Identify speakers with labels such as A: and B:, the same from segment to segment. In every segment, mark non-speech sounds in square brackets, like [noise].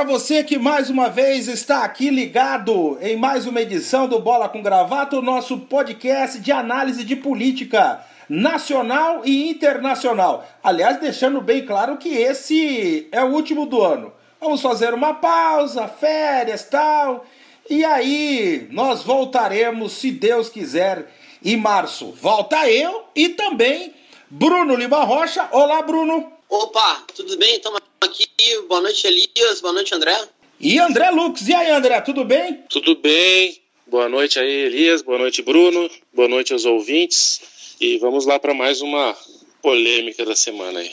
A: para você que mais uma vez está aqui ligado em mais uma edição do Bola com Gravata, o nosso podcast de análise de política nacional e internacional. Aliás, deixando bem claro que esse é o último do ano. Vamos fazer uma pausa, férias, tal. E aí, nós voltaremos, se Deus quiser, em março. Volta eu e também Bruno Lima Rocha. Olá, Bruno.
B: Opa, tudo bem? Estamos aqui. Boa noite, Elias. Boa noite, André.
A: E André Lux. E aí, André, tudo bem?
C: Tudo bem. Boa noite aí, Elias. Boa noite, Bruno. Boa noite aos ouvintes. E vamos lá para mais uma polêmica da semana aí.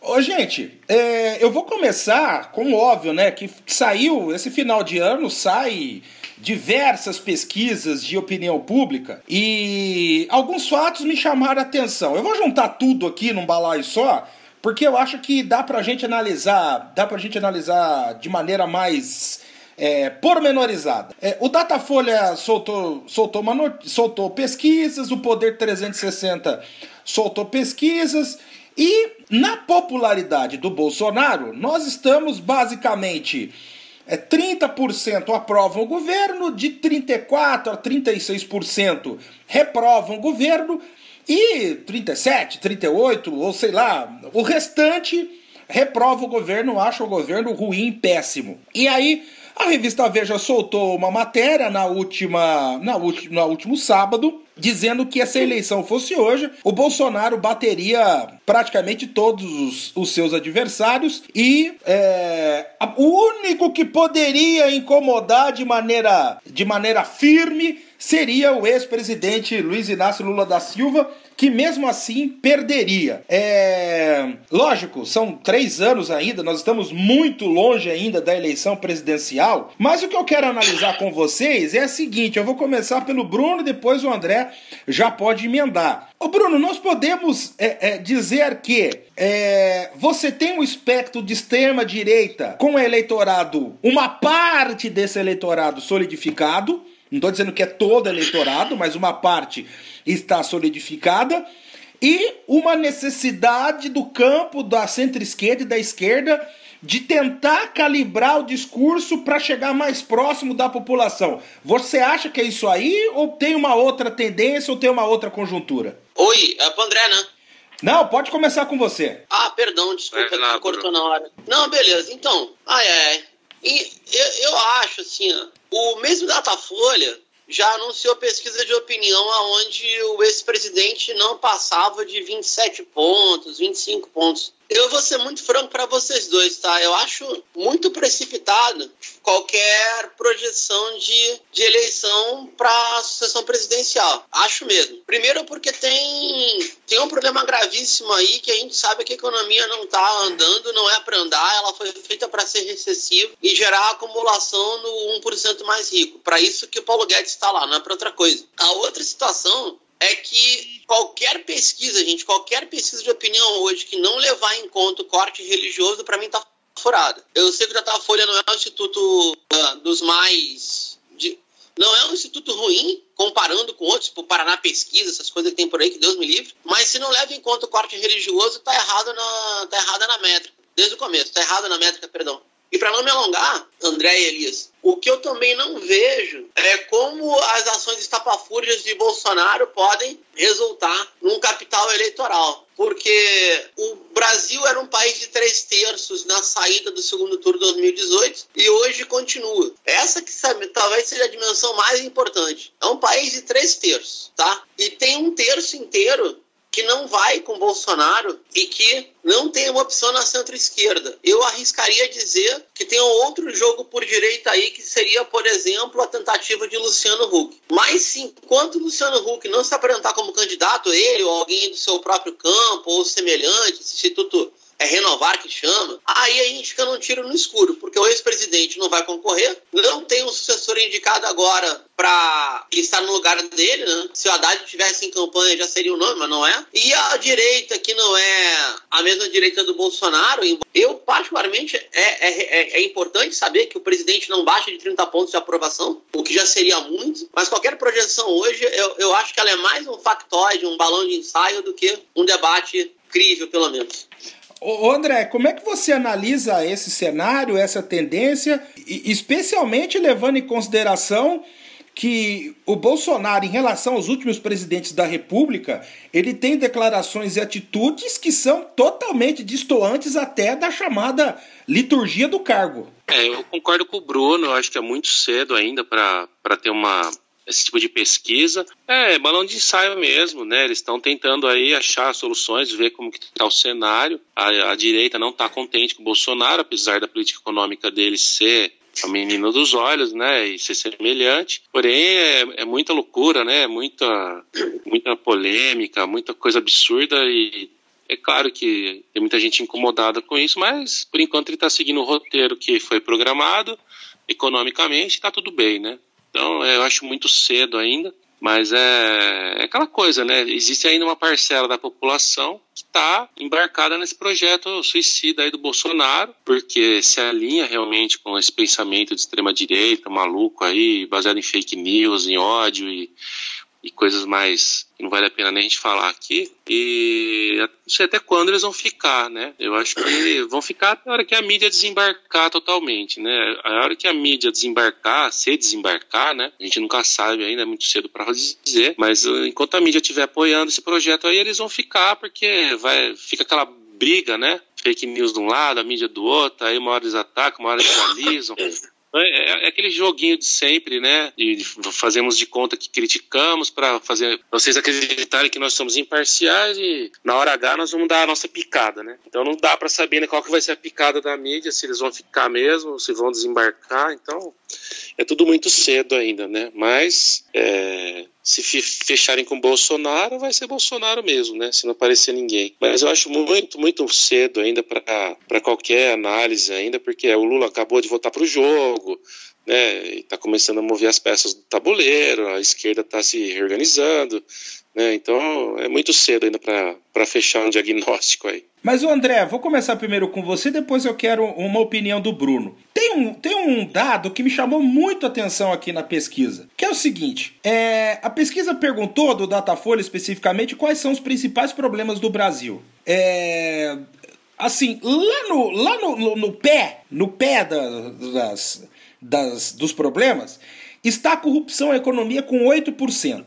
A: Ô, gente, é, eu vou começar com óbvio, né? Que saiu esse final de ano, sai diversas pesquisas de opinião pública e alguns fatos me chamaram a atenção. Eu vou juntar tudo aqui num balaio só, porque eu acho que dá pra gente analisar, dá pra gente analisar de maneira mais é, pormenorizada. É, o Datafolha soltou, soltou, soltou pesquisas, o Poder 360 soltou pesquisas, e na popularidade do Bolsonaro, nós estamos basicamente é 30% aprovam o governo, de 34% a 36% reprovam o governo e 37, 38, ou sei lá, o restante reprova o governo, acha o governo ruim, péssimo. E aí a revista Veja soltou uma matéria na última, na última, no último sábado, dizendo que se a eleição fosse hoje, o Bolsonaro bateria praticamente todos os, os seus adversários e é, o único que poderia incomodar de maneira, de maneira firme seria o ex-presidente Luiz Inácio Lula da Silva, que mesmo assim perderia. É... Lógico, são três anos ainda, nós estamos muito longe ainda da eleição presidencial, mas o que eu quero analisar com vocês é o seguinte: eu vou começar pelo Bruno, depois o André já pode emendar. Ô Bruno, nós podemos é, é, dizer que é, você tem um espectro de extrema direita com eleitorado, uma parte desse eleitorado solidificado, não estou dizendo que é todo eleitorado, mas uma parte está solidificada. E uma necessidade do campo da centro-esquerda e da esquerda de tentar calibrar o discurso para chegar mais próximo da população. Você acha que é isso aí ou tem uma outra tendência ou tem uma outra conjuntura?
B: Oi, é pro André, né?
A: Não, pode começar com você.
B: Ah, perdão, desculpa, é, não, cortou na hora. Não, beleza, então, ai, ai, e eu, eu acho assim, o mesmo Datafolha já anunciou pesquisa de opinião aonde o ex-presidente não passava de 27 pontos, 25 pontos. Eu vou ser muito franco para vocês dois, tá? Eu acho muito precipitado qualquer projeção de, de eleição para a sucessão presidencial. Acho mesmo. Primeiro porque tem, tem um problema gravíssimo aí que a gente sabe que a economia não está andando, não é para andar, ela foi feita para ser recessiva e gerar acumulação no 1% mais rico. Para isso que o Paulo Guedes está lá, não é para outra coisa. A outra situação é que qualquer pesquisa, gente, qualquer pesquisa de opinião hoje que não levar em conta o corte religioso, para mim tá furada. Eu sei que o Datafolha não é um instituto uh, dos mais. De, não é um instituto ruim, comparando com outros, tipo Paraná Pesquisa, essas coisas que tem por aí, que Deus me livre. Mas se não leva em conta o corte religioso, tá errado na, tá errada na métrica. Desde o começo, tá errado na métrica, perdão. E para não me alongar, André e Elias, o que eu também não vejo é como as ações estapafúrdias de Bolsonaro podem resultar num capital eleitoral. Porque o Brasil era um país de três terços na saída do segundo turno de 2018 e hoje continua. Essa que sabe, talvez seja a dimensão mais importante. É um país de três terços, tá? E tem um terço inteiro que não vai com Bolsonaro e que não tem uma opção na centro-esquerda. Eu arriscaria dizer que tem um outro jogo por direita aí que seria, por exemplo, a tentativa de Luciano Huck. Mas sim, enquanto Luciano Huck não se apresentar como candidato, ele ou alguém do seu próprio campo ou semelhante, instituto é renovar que chama, aí a gente fica num tiro no escuro, porque o ex-presidente não vai concorrer, não tem um sucessor indicado agora para estar no lugar dele, né? Se o Haddad tivesse em campanha já seria o nome, mas não é. E a direita, que não é a mesma direita do Bolsonaro, eu particularmente é, é, é, é importante saber que o presidente não baixa de 30 pontos de aprovação, o que já seria muito, mas qualquer projeção hoje, eu, eu acho que ela é mais um factoide, um balão de ensaio do que um debate crível, pelo menos.
A: Ô, André, como é que você analisa esse cenário, essa tendência, especialmente levando em consideração que o Bolsonaro, em relação aos últimos presidentes da República, ele tem declarações e atitudes que são totalmente distoantes até da chamada liturgia do cargo.
C: É, eu concordo com o Bruno, acho que é muito cedo ainda para ter uma, esse tipo de pesquisa. É, balão de ensaio mesmo, né? Eles estão tentando aí achar soluções, ver como que está o cenário. A, a direita não está contente com o Bolsonaro, apesar da política econômica dele ser a menina dos olhos, né, e ser semelhante. Porém, é, é muita loucura, né, muita, muita polêmica, muita coisa absurda e é claro que tem muita gente incomodada com isso, mas por enquanto ele está seguindo o roteiro que foi programado, economicamente está tudo bem, né? Então eu acho muito cedo ainda. Mas é, é, aquela coisa, né? Existe ainda uma parcela da população que está embarcada nesse projeto suicida aí do Bolsonaro, porque se alinha realmente com esse pensamento de extrema-direita, maluco aí, baseado em fake news, em ódio e e coisas mais que não vale a pena nem a gente falar aqui. E não sei até quando eles vão ficar, né? Eu acho que vão ficar até a hora que a mídia desembarcar totalmente, né? A hora que a mídia desembarcar, se desembarcar, né? A gente nunca sabe ainda, é muito cedo para dizer, mas uh, enquanto a mídia estiver apoiando esse projeto aí, eles vão ficar porque vai fica aquela briga, né? Fake news de um lado, a mídia do outro, aí uma hora eles atacam, uma hora eles analisam. [laughs] É, é, é, aquele joguinho de sempre, né? De fazemos de conta que criticamos para fazer vocês acreditarem que nós somos imparciais e na hora H nós vamos dar a nossa picada, né? Então não dá para saber né, qual que vai ser a picada da mídia, se eles vão ficar mesmo, se vão desembarcar. Então é tudo muito cedo ainda, né? Mas é, se fecharem com Bolsonaro, vai ser Bolsonaro mesmo, né? Se não aparecer ninguém. Mas eu acho muito, muito cedo ainda para qualquer análise ainda, porque o Lula acabou de voltar para o jogo, né? Está começando a mover as peças do tabuleiro, a esquerda está se reorganizando, né? Então é muito cedo ainda para fechar um diagnóstico aí.
A: Mas André, vou começar primeiro com você, depois eu quero uma opinião do Bruno. Tem um, tem um dado que me chamou muito a atenção aqui na pesquisa, que é o seguinte: é, a pesquisa perguntou do Datafolha especificamente quais são os principais problemas do Brasil. É, assim, lá no, lá no, no, no pé, no pé da, das, das, dos problemas, está a corrupção a economia com 8%.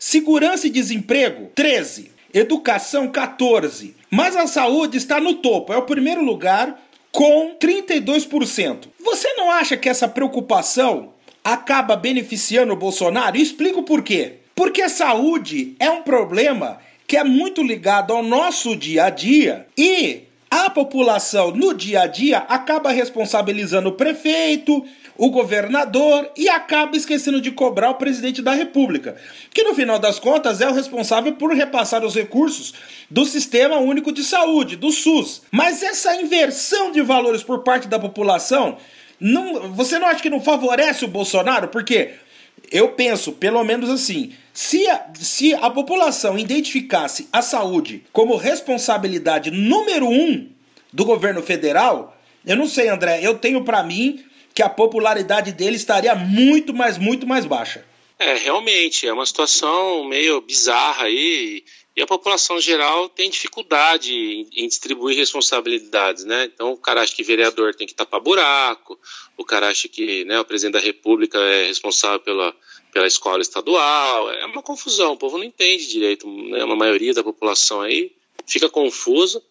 A: Segurança e desemprego, 13%. Educação, 14%. Mas a saúde está no topo, é o primeiro lugar com 32%. Você não acha que essa preocupação acaba beneficiando o Bolsonaro? Explico por quê. Porque a saúde é um problema que é muito ligado ao nosso dia a dia e a população no dia a dia acaba responsabilizando o prefeito, o governador e acaba esquecendo de cobrar o presidente da República, que no final das contas é o responsável por repassar os recursos do Sistema Único de Saúde, do SUS. Mas essa inversão de valores por parte da população, não, você não acha que não favorece o Bolsonaro? Porque eu penso, pelo menos assim, se a, se a população identificasse a saúde como responsabilidade número um do governo federal, eu não sei, André, eu tenho para mim que a popularidade dele estaria muito, mais, muito mais baixa.
C: É, realmente, é uma situação meio bizarra aí, e a população geral tem dificuldade em, em distribuir responsabilidades, né? Então o cara acha que vereador tem que tapar buraco, o cara acha que né, o presidente da república é responsável pela, pela escola estadual, é uma confusão, o povo não entende direito, né? Uma maioria da população aí fica confusa,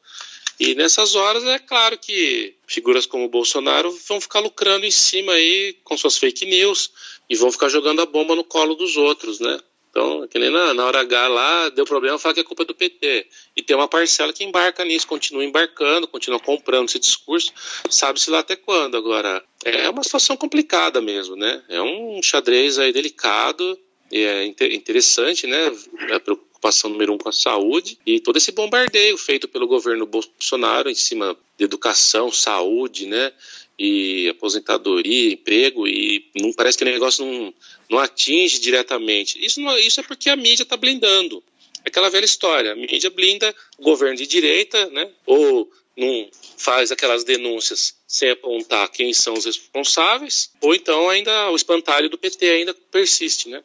C: e nessas horas é claro que figuras como o Bolsonaro vão ficar lucrando em cima aí com suas fake news e vão ficar jogando a bomba no colo dos outros, né? Então, que nem na, na hora H lá, deu problema, fala que é culpa do PT. E tem uma parcela que embarca nisso, continua embarcando, continua comprando esse discurso, sabe-se lá até quando. Agora, é uma situação complicada mesmo, né? É um xadrez aí delicado, e é interessante, né? É preocupação número um com a saúde e todo esse bombardeio feito pelo governo Bolsonaro em cima de educação, saúde, né? E aposentadoria, emprego, e não parece que o negócio não, não atinge diretamente. Isso, não, isso é porque a mídia está blindando. Aquela velha história, a mídia blinda o governo de direita, né? Ou não faz aquelas denúncias sem apontar quem são os responsáveis, ou então ainda o espantalho do PT ainda persiste, né?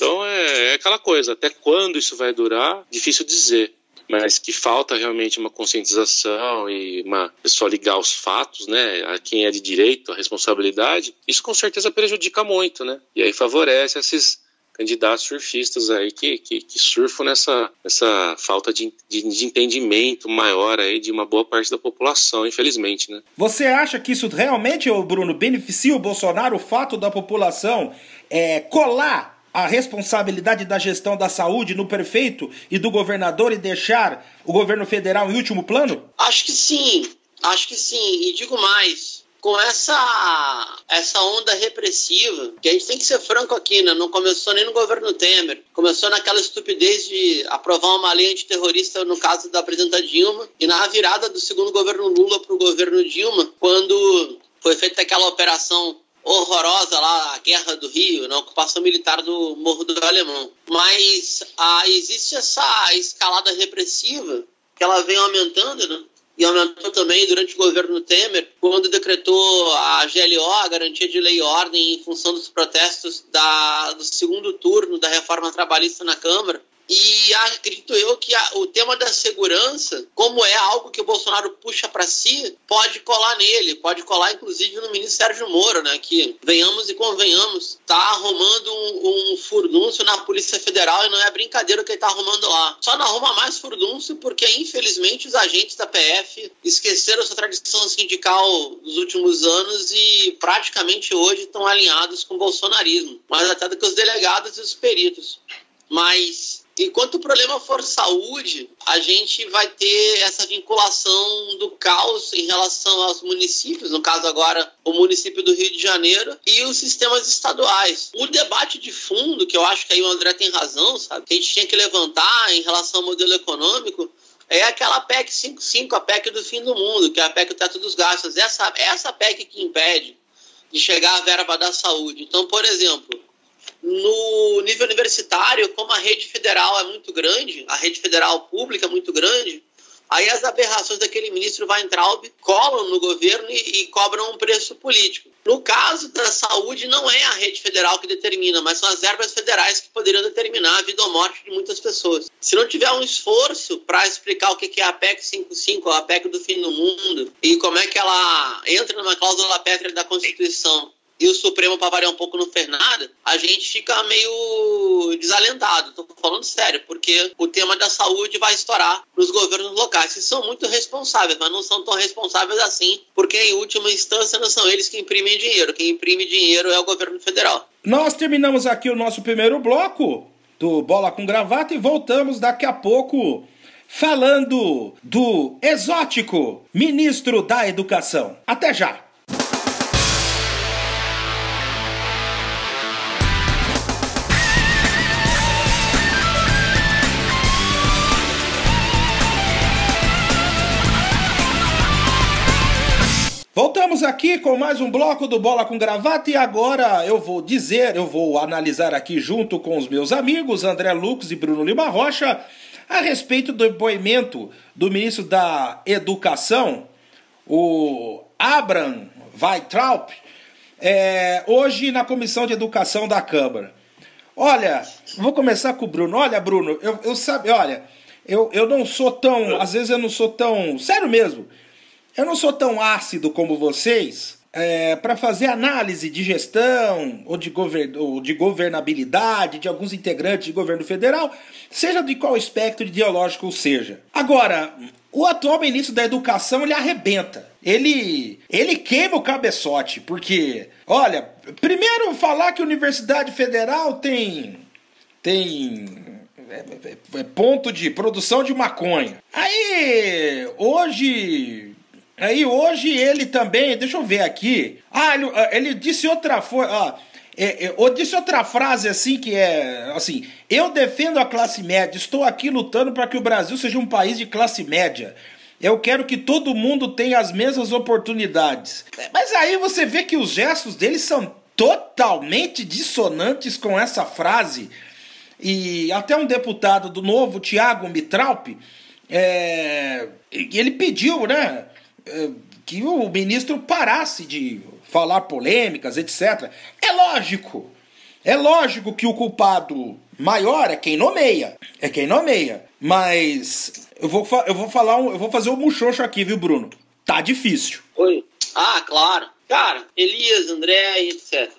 C: Então é, é, aquela coisa, até quando isso vai durar, difícil dizer. mas que falta realmente uma conscientização e uma só ligar os fatos, né, a quem é de direito, a responsabilidade, isso com certeza prejudica muito, né? E aí favorece esses candidatos surfistas aí que, que, que surfam nessa, nessa falta de, de, de, entendimento maior aí de uma boa parte da população, infelizmente, né?
A: Você acha que isso realmente, Bruno, beneficia o Bolsonaro, o fato da população é, colar a responsabilidade da gestão da saúde no prefeito e do governador e deixar o governo federal em último plano?
B: Acho que sim, acho que sim. E digo mais, com essa essa onda repressiva, que a gente tem que ser franco aqui, né? Não começou nem no governo Temer, começou naquela estupidez de aprovar uma lei antiterrorista no caso da presidenta Dilma e na virada do segundo governo Lula para o governo Dilma, quando foi feita aquela operação horrorosa lá, a Guerra do Rio, na ocupação militar do Morro do Alemão. Mas ah, existe essa escalada repressiva que ela vem aumentando, né? E aumentou também durante o governo Temer, quando decretou a GLO, a Garantia de Lei e Ordem, em função dos protestos da, do segundo turno da reforma trabalhista na Câmara. E acredito eu que a, o tema da segurança, como é algo que o Bolsonaro puxa para si, pode colar nele, pode colar inclusive no ministro Sérgio Moro, né? Que, venhamos e convenhamos, tá arrumando um, um na Polícia Federal e não é brincadeira o que ele tá arrumando lá. Só não arruma mais furdúncio porque, infelizmente, os agentes da PF esqueceram sua tradição sindical dos últimos anos e praticamente hoje estão alinhados com o bolsonarismo, mais até do que os delegados e os peritos. Mas enquanto o problema for saúde, a gente vai ter essa vinculação do caos em relação aos municípios, no caso agora o município do Rio de Janeiro e os sistemas estaduais. O debate de fundo, que eu acho que aí o André tem razão, sabe, que a gente tinha que levantar em relação ao modelo econômico, é aquela PEC 55, a PEC do fim do mundo, que é a PEC do teto dos gastos. Essa, essa PEC que impede de chegar à verba da saúde. Então, por exemplo, no nível universitário, como a rede federal é muito grande, a rede federal pública é muito grande, aí as aberrações daquele ministro Weintraub colam no governo e, e, cobram um preço político. No caso da saúde, não é a rede federal que determina, mas são as verbas federais que poderiam determinar a vida ou morte de muitas pessoas. Se não tiver um esforço para explicar o que é a PEC 55, a PEC do fim do mundo, e como é que ela entra numa cláusula pétrea da Constituição, e o Supremo para variar um pouco não fez nada, a gente fica meio desalentado. Estou falando sério, porque o tema da saúde vai estourar nos governos locais, que são muito responsáveis, mas não são tão responsáveis assim, porque em última instância não são eles que imprimem dinheiro. Quem imprime dinheiro é o governo federal.
A: Nós terminamos aqui o nosso primeiro bloco do Bola com Gravata e voltamos daqui a pouco falando do exótico ministro da Educação. Até já! Voltamos aqui com mais um bloco do Bola com Gravata e agora eu vou dizer, eu vou analisar aqui junto com os meus amigos André Lux e Bruno Lima Rocha a respeito do depoimento do ministro da Educação, o Abraham Weitraub, é, hoje na Comissão de Educação da Câmara. Olha, vou começar com o Bruno. Olha, Bruno, eu, eu sabe, olha, eu, eu não sou tão, às vezes eu não sou tão, sério mesmo, eu não sou tão ácido como vocês é, para fazer análise de gestão ou de, govern ou de governabilidade de alguns integrantes de governo federal, seja de qual espectro ideológico seja. Agora, o atual ministro da Educação ele arrebenta. Ele, ele queima o cabeçote, porque, olha, primeiro falar que a Universidade Federal tem tem é, é, é ponto de produção de maconha. Aí, hoje Aí hoje ele também, deixa eu ver aqui. Ah, ele, ah, ele disse outra ah, é, é, disse outra frase assim que é assim: eu defendo a classe média, estou aqui lutando para que o Brasil seja um país de classe média. Eu quero que todo mundo tenha as mesmas oportunidades. Mas aí você vê que os gestos dele são totalmente dissonantes com essa frase. E até um deputado do novo, Tiago Mitralp, é, ele pediu, né? Eh, que o ministro parasse de falar polêmicas, etc. É lógico É lógico que o culpado maior é quem nomeia. É quem nomeia. Mas eu vou, eu vou falar um, eu vou fazer um muxoxo aqui, viu, Bruno? Tá difícil.
B: Oi. Ah, claro. Cara, Elias, André, etc.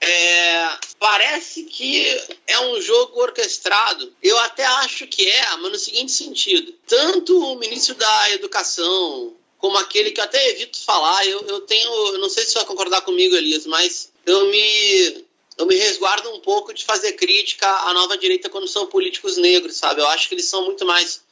B: É, parece que é um jogo orquestrado. Eu até acho que é, mas no seguinte sentido: tanto o ministro da Educação como aquele que eu até evito falar, eu, eu tenho, eu não sei se você vai concordar comigo, Elias, mas eu me eu me resguardo um pouco de fazer crítica à nova direita quando são políticos negros, sabe? Eu acho que eles são muito mais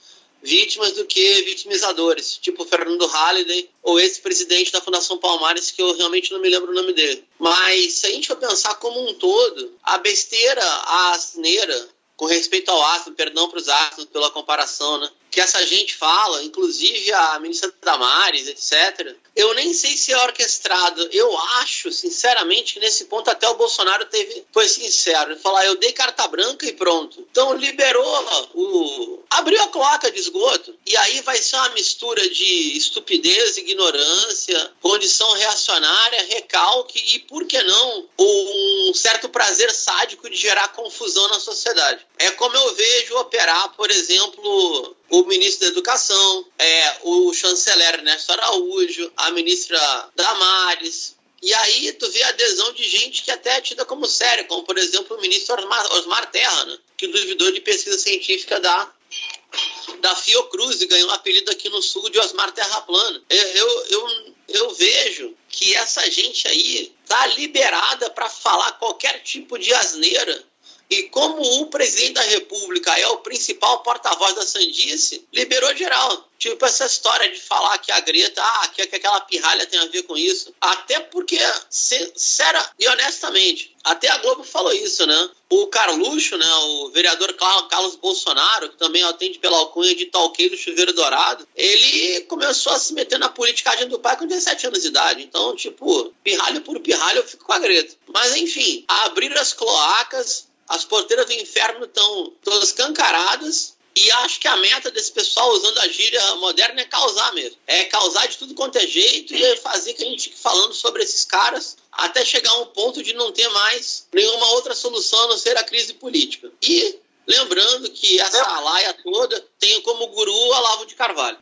B: vítimas do que vitimizadores, tipo Fernando Halliday ou esse presidente da Fundação Palmares, que eu realmente não me lembro o nome dele. Mas se a gente for pensar como um todo, a besteira, a asneira, com respeito ao ácido, perdão para os ácidos pela comparação, né? Que essa gente fala, inclusive a ministra Damares, etc., eu nem sei se é orquestrado. Eu acho, sinceramente, que nesse ponto até o Bolsonaro teve, foi sincero. Falou, ah, eu dei carta branca e pronto. Então liberou o. abriu a cloaca de esgoto. E aí vai ser uma mistura de estupidez, ignorância, condição reacionária, recalque e, por que não, um certo prazer sádico de gerar confusão na sociedade. É como eu vejo operar, por exemplo, o ministro da Educação, é, o chanceler Ernesto Araújo, a ministra Damares. E aí tu vê a adesão de gente que até é tida como séria, como por exemplo o ministro Osmar, Osmar Terra, né, que duvidou de pesquisa científica da, da Fiocruz e ganhou um apelido aqui no sul de Osmar Terra Plana. Eu, eu, eu, eu vejo que essa gente aí tá liberada para falar qualquer tipo de asneira e como o presidente da República é o principal porta-voz da Sandice, liberou geral. Tipo, essa história de falar que a Greta, ah, que, que aquela pirralha tem a ver com isso. Até porque, sincera e honestamente, até a Globo falou isso, né? O Carluxo, né, o vereador Carlos Bolsonaro, que também atende pela alcunha de Talqueiro Chuveiro Dourado, ele começou a se meter na politicagem do pai com 17 anos de idade. Então, tipo, pirralho por pirralho, eu fico com a Greta. Mas, enfim, abrir as cloacas, as porteiras do inferno estão todas escancaradas. E acho que a meta desse pessoal, usando a gíria moderna, é causar mesmo. É causar de tudo quanto é jeito e fazer que a gente fique falando sobre esses caras até chegar a um ponto de não ter mais nenhuma outra solução a não ser a crise política. E lembrando que essa alaia toda tem como guru Olavo de Carvalho.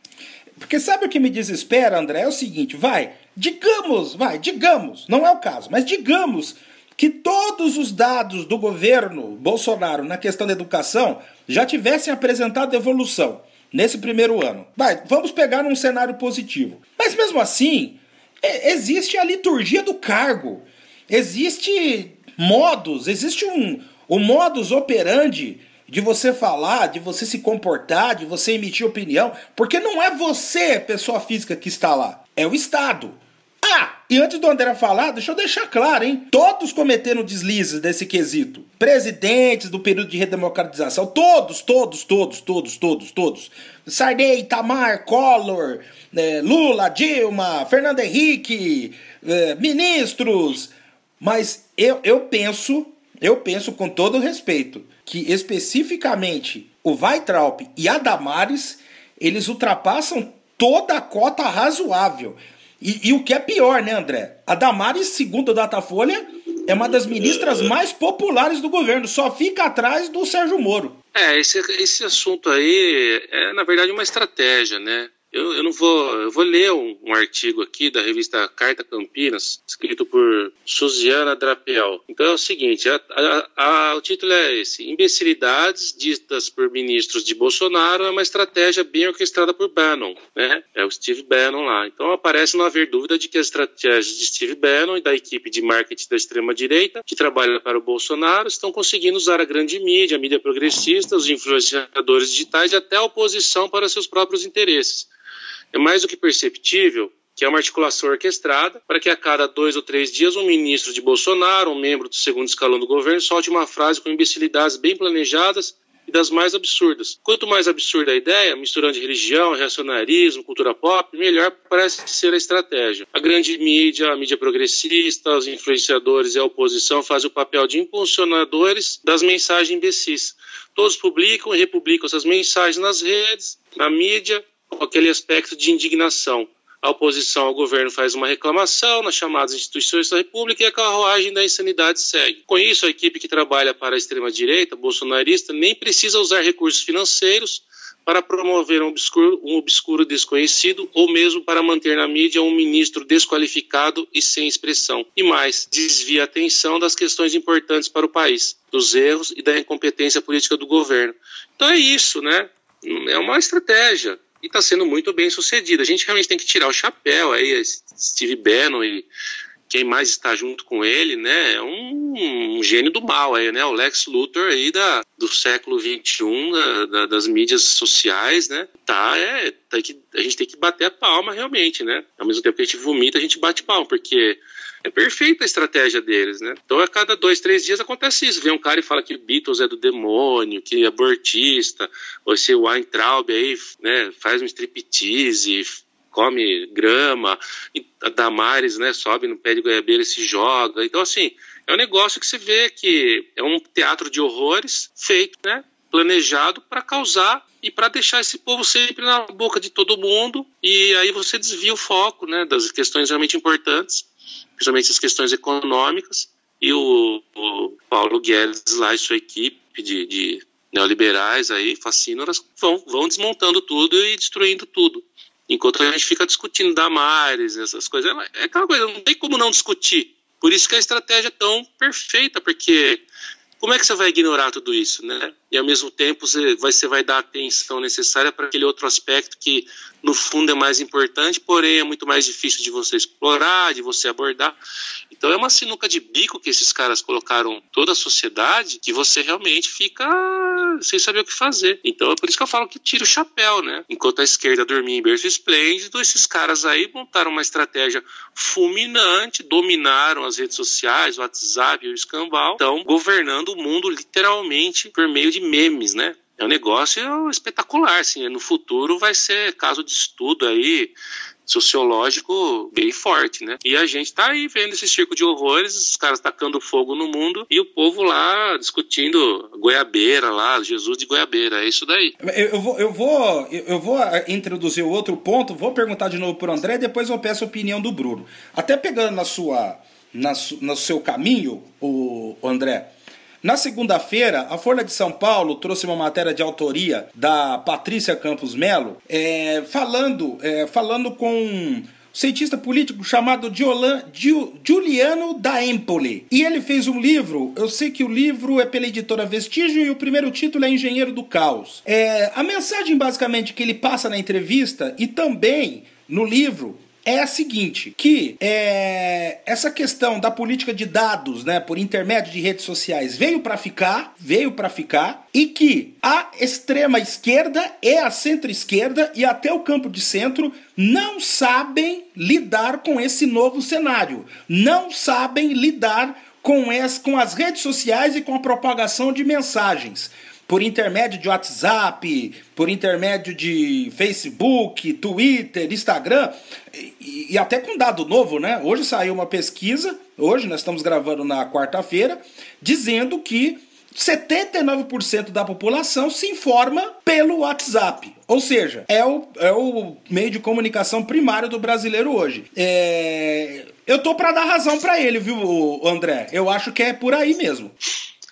A: Porque sabe o que me desespera, André? É o seguinte, vai, digamos, vai, digamos, não é o caso, mas digamos que todos os dados do governo Bolsonaro na questão da educação já tivessem apresentado evolução nesse primeiro ano. Vai, vamos pegar um cenário positivo. Mas mesmo assim, existe a liturgia do cargo. Existe modos, existe um, um modus operandi de você falar, de você se comportar, de você emitir opinião, porque não é você, pessoa física, que está lá, é o Estado. Ah, e antes do André falar, deixa eu deixar claro, hein? Todos cometeram deslizes desse quesito. Presidentes do período de redemocratização, todos, todos, todos, todos, todos, todos. Sarney, Itamar, Collor, né, Lula, Dilma, Fernando Henrique, é, ministros. Mas eu, eu penso, eu penso com todo respeito, que especificamente o Weitraub e a Damares, eles ultrapassam toda a cota razoável. E, e, o que é pior, né, André? A Damares, segundo a Datafolha, é uma das ministras mais populares do governo, só fica atrás do Sérgio Moro.
C: É, esse, esse assunto aí é, na verdade, uma estratégia, né? Eu, eu não vou. Eu vou ler um, um, artigo aqui da revista Carta Campinas, escrito por Suziana Drapel. Então é o seguinte: a, a, a, o título é esse: Imbecilidades ditas por ministros de Bolsonaro é uma estratégia bem orquestrada por Bannon, né? É o Steve Bannon lá. Então aparece não haver dúvida de que as estratégias de Steve Bannon e da equipe de marketing da extrema-direita, que trabalha para o Bolsonaro, estão conseguindo usar a grande mídia, a mídia progressista, os influenciadores digitais e até a oposição para seus próprios interesses. É mais do que perceptível que é uma articulação orquestrada para que a cada dois ou três dias um ministro de Bolsonaro, um membro do segundo escalão do governo, solte uma frase com imbecilidades bem planejadas e das mais absurdas. Quanto mais absurda a ideia, misturando religião, reacionarismo, cultura pop, melhor parece ser a estratégia. A grande mídia, a mídia progressista, os influenciadores e a oposição fazem o papel de impulsionadores das mensagens imbecis. Todos publicam e republicam essas mensagens nas redes, na mídia, aquele aspecto de indignação. a oposição ao governo faz uma reclamação nas chamadas instituições da República e a carruagem da insanidade segue. Com isso, a equipe que trabalha para a extrema-direita, bolsonarista, nem precisa usar recursos financeiros para promover um obscuro, um obscuro desconhecido ou mesmo para manter na mídia um ministro desqualificado e sem expressão. E mais, desvia a atenção das questões importantes para o país, dos erros e da incompetência política do governo. Então é isso, né? É uma estratégia e está sendo muito bem sucedida. A gente realmente tem que tirar o chapéu aí, Steve Bannon e quem mais está junto com ele, né, é um, um, gênio do mal aí, né, o Lex Luthor aí da, do século XXI, da, da, das mídias sociais, né, tá, é, tá que, a gente tem que bater a palma realmente, né, ao mesmo tempo que a gente vomita, a gente bate palma, porque é perfeita a estratégia deles, né? Então, a cada dois, três dias acontece isso. Vem um cara e fala que Beatles é do demônio, que é abortista, ou esse Weintraub aí, né, faz um striptease, come grama, a Damares, né, sobe no pé de goiabeira e se joga. Então, assim, é um negócio que você vê que é um teatro de horrores feito, né, planejado para causar e para deixar esse povo sempre na boca de todo mundo e aí você desvia o foco, né, das questões realmente importantes, principalmente as questões econômicas e o, o Paulo Guedes lá e sua equipe de, de neoliberais aí, fascínoras, vão, vão desmontando tudo e destruindo tudo. Enquanto a gente fica discutindo Damares, essas coisas, é aquela coisa, não tem como não discutir. Por isso que a estratégia é tão perfeita, porque como é que você vai ignorar tudo isso, né? E ao mesmo tempo você vai, você vai dar a atenção necessária para aquele outro aspecto que no fundo é mais importante, porém é muito mais difícil de você explorar, de você abordar. Então é uma sinuca de bico que esses caras colocaram toda a sociedade que você realmente fica sem saber o que fazer. Então é por isso que eu falo que tira o chapéu, né? Enquanto a esquerda dormia em berço esplêndido, esses caras aí montaram uma estratégia fulminante, dominaram as redes sociais, o WhatsApp e o escambau, estão governando o mundo literalmente por meio de memes, né? é um negócio espetacular, assim, no futuro vai ser caso de estudo aí sociológico bem forte, né? E a gente tá aí vendo esse circo de horrores, os caras tacando fogo no mundo e o povo lá discutindo goiabeira lá, Jesus de goiabeira, é isso daí.
A: Eu vou, eu vou, eu vou introduzir o outro ponto, vou perguntar de novo pro André, depois eu peço a opinião do Bruno. Até pegando na sua, na, no seu caminho, o André, na segunda-feira, a Folha de São Paulo trouxe uma matéria de autoria da Patrícia Campos Melo, é, falando, é, falando com um cientista político chamado Giolan, Giuliano da Empoli. E ele fez um livro, eu sei que o livro é pela editora Vestígio e o primeiro título é Engenheiro do Caos. É, a mensagem basicamente que ele passa na entrevista e também no livro é a seguinte, que é, essa questão da política de dados, né, por intermédio de redes sociais, veio para ficar, veio para ficar, e que a extrema esquerda e a centro-esquerda e até o campo de centro não sabem lidar com esse novo cenário, não sabem lidar com as, com as redes sociais e com a propagação de mensagens por intermédio de WhatsApp, por intermédio de Facebook, Twitter, Instagram, e, e, até com dado novo, né? Hoje saiu uma pesquisa, hoje nós estamos gravando na quarta-feira, dizendo que 79% da população se informa pelo WhatsApp. Ou seja, é o, é o meio de comunicação primário do brasileiro hoje. É... Eu tô para dar razão para ele, viu, André? Eu acho que é por aí mesmo.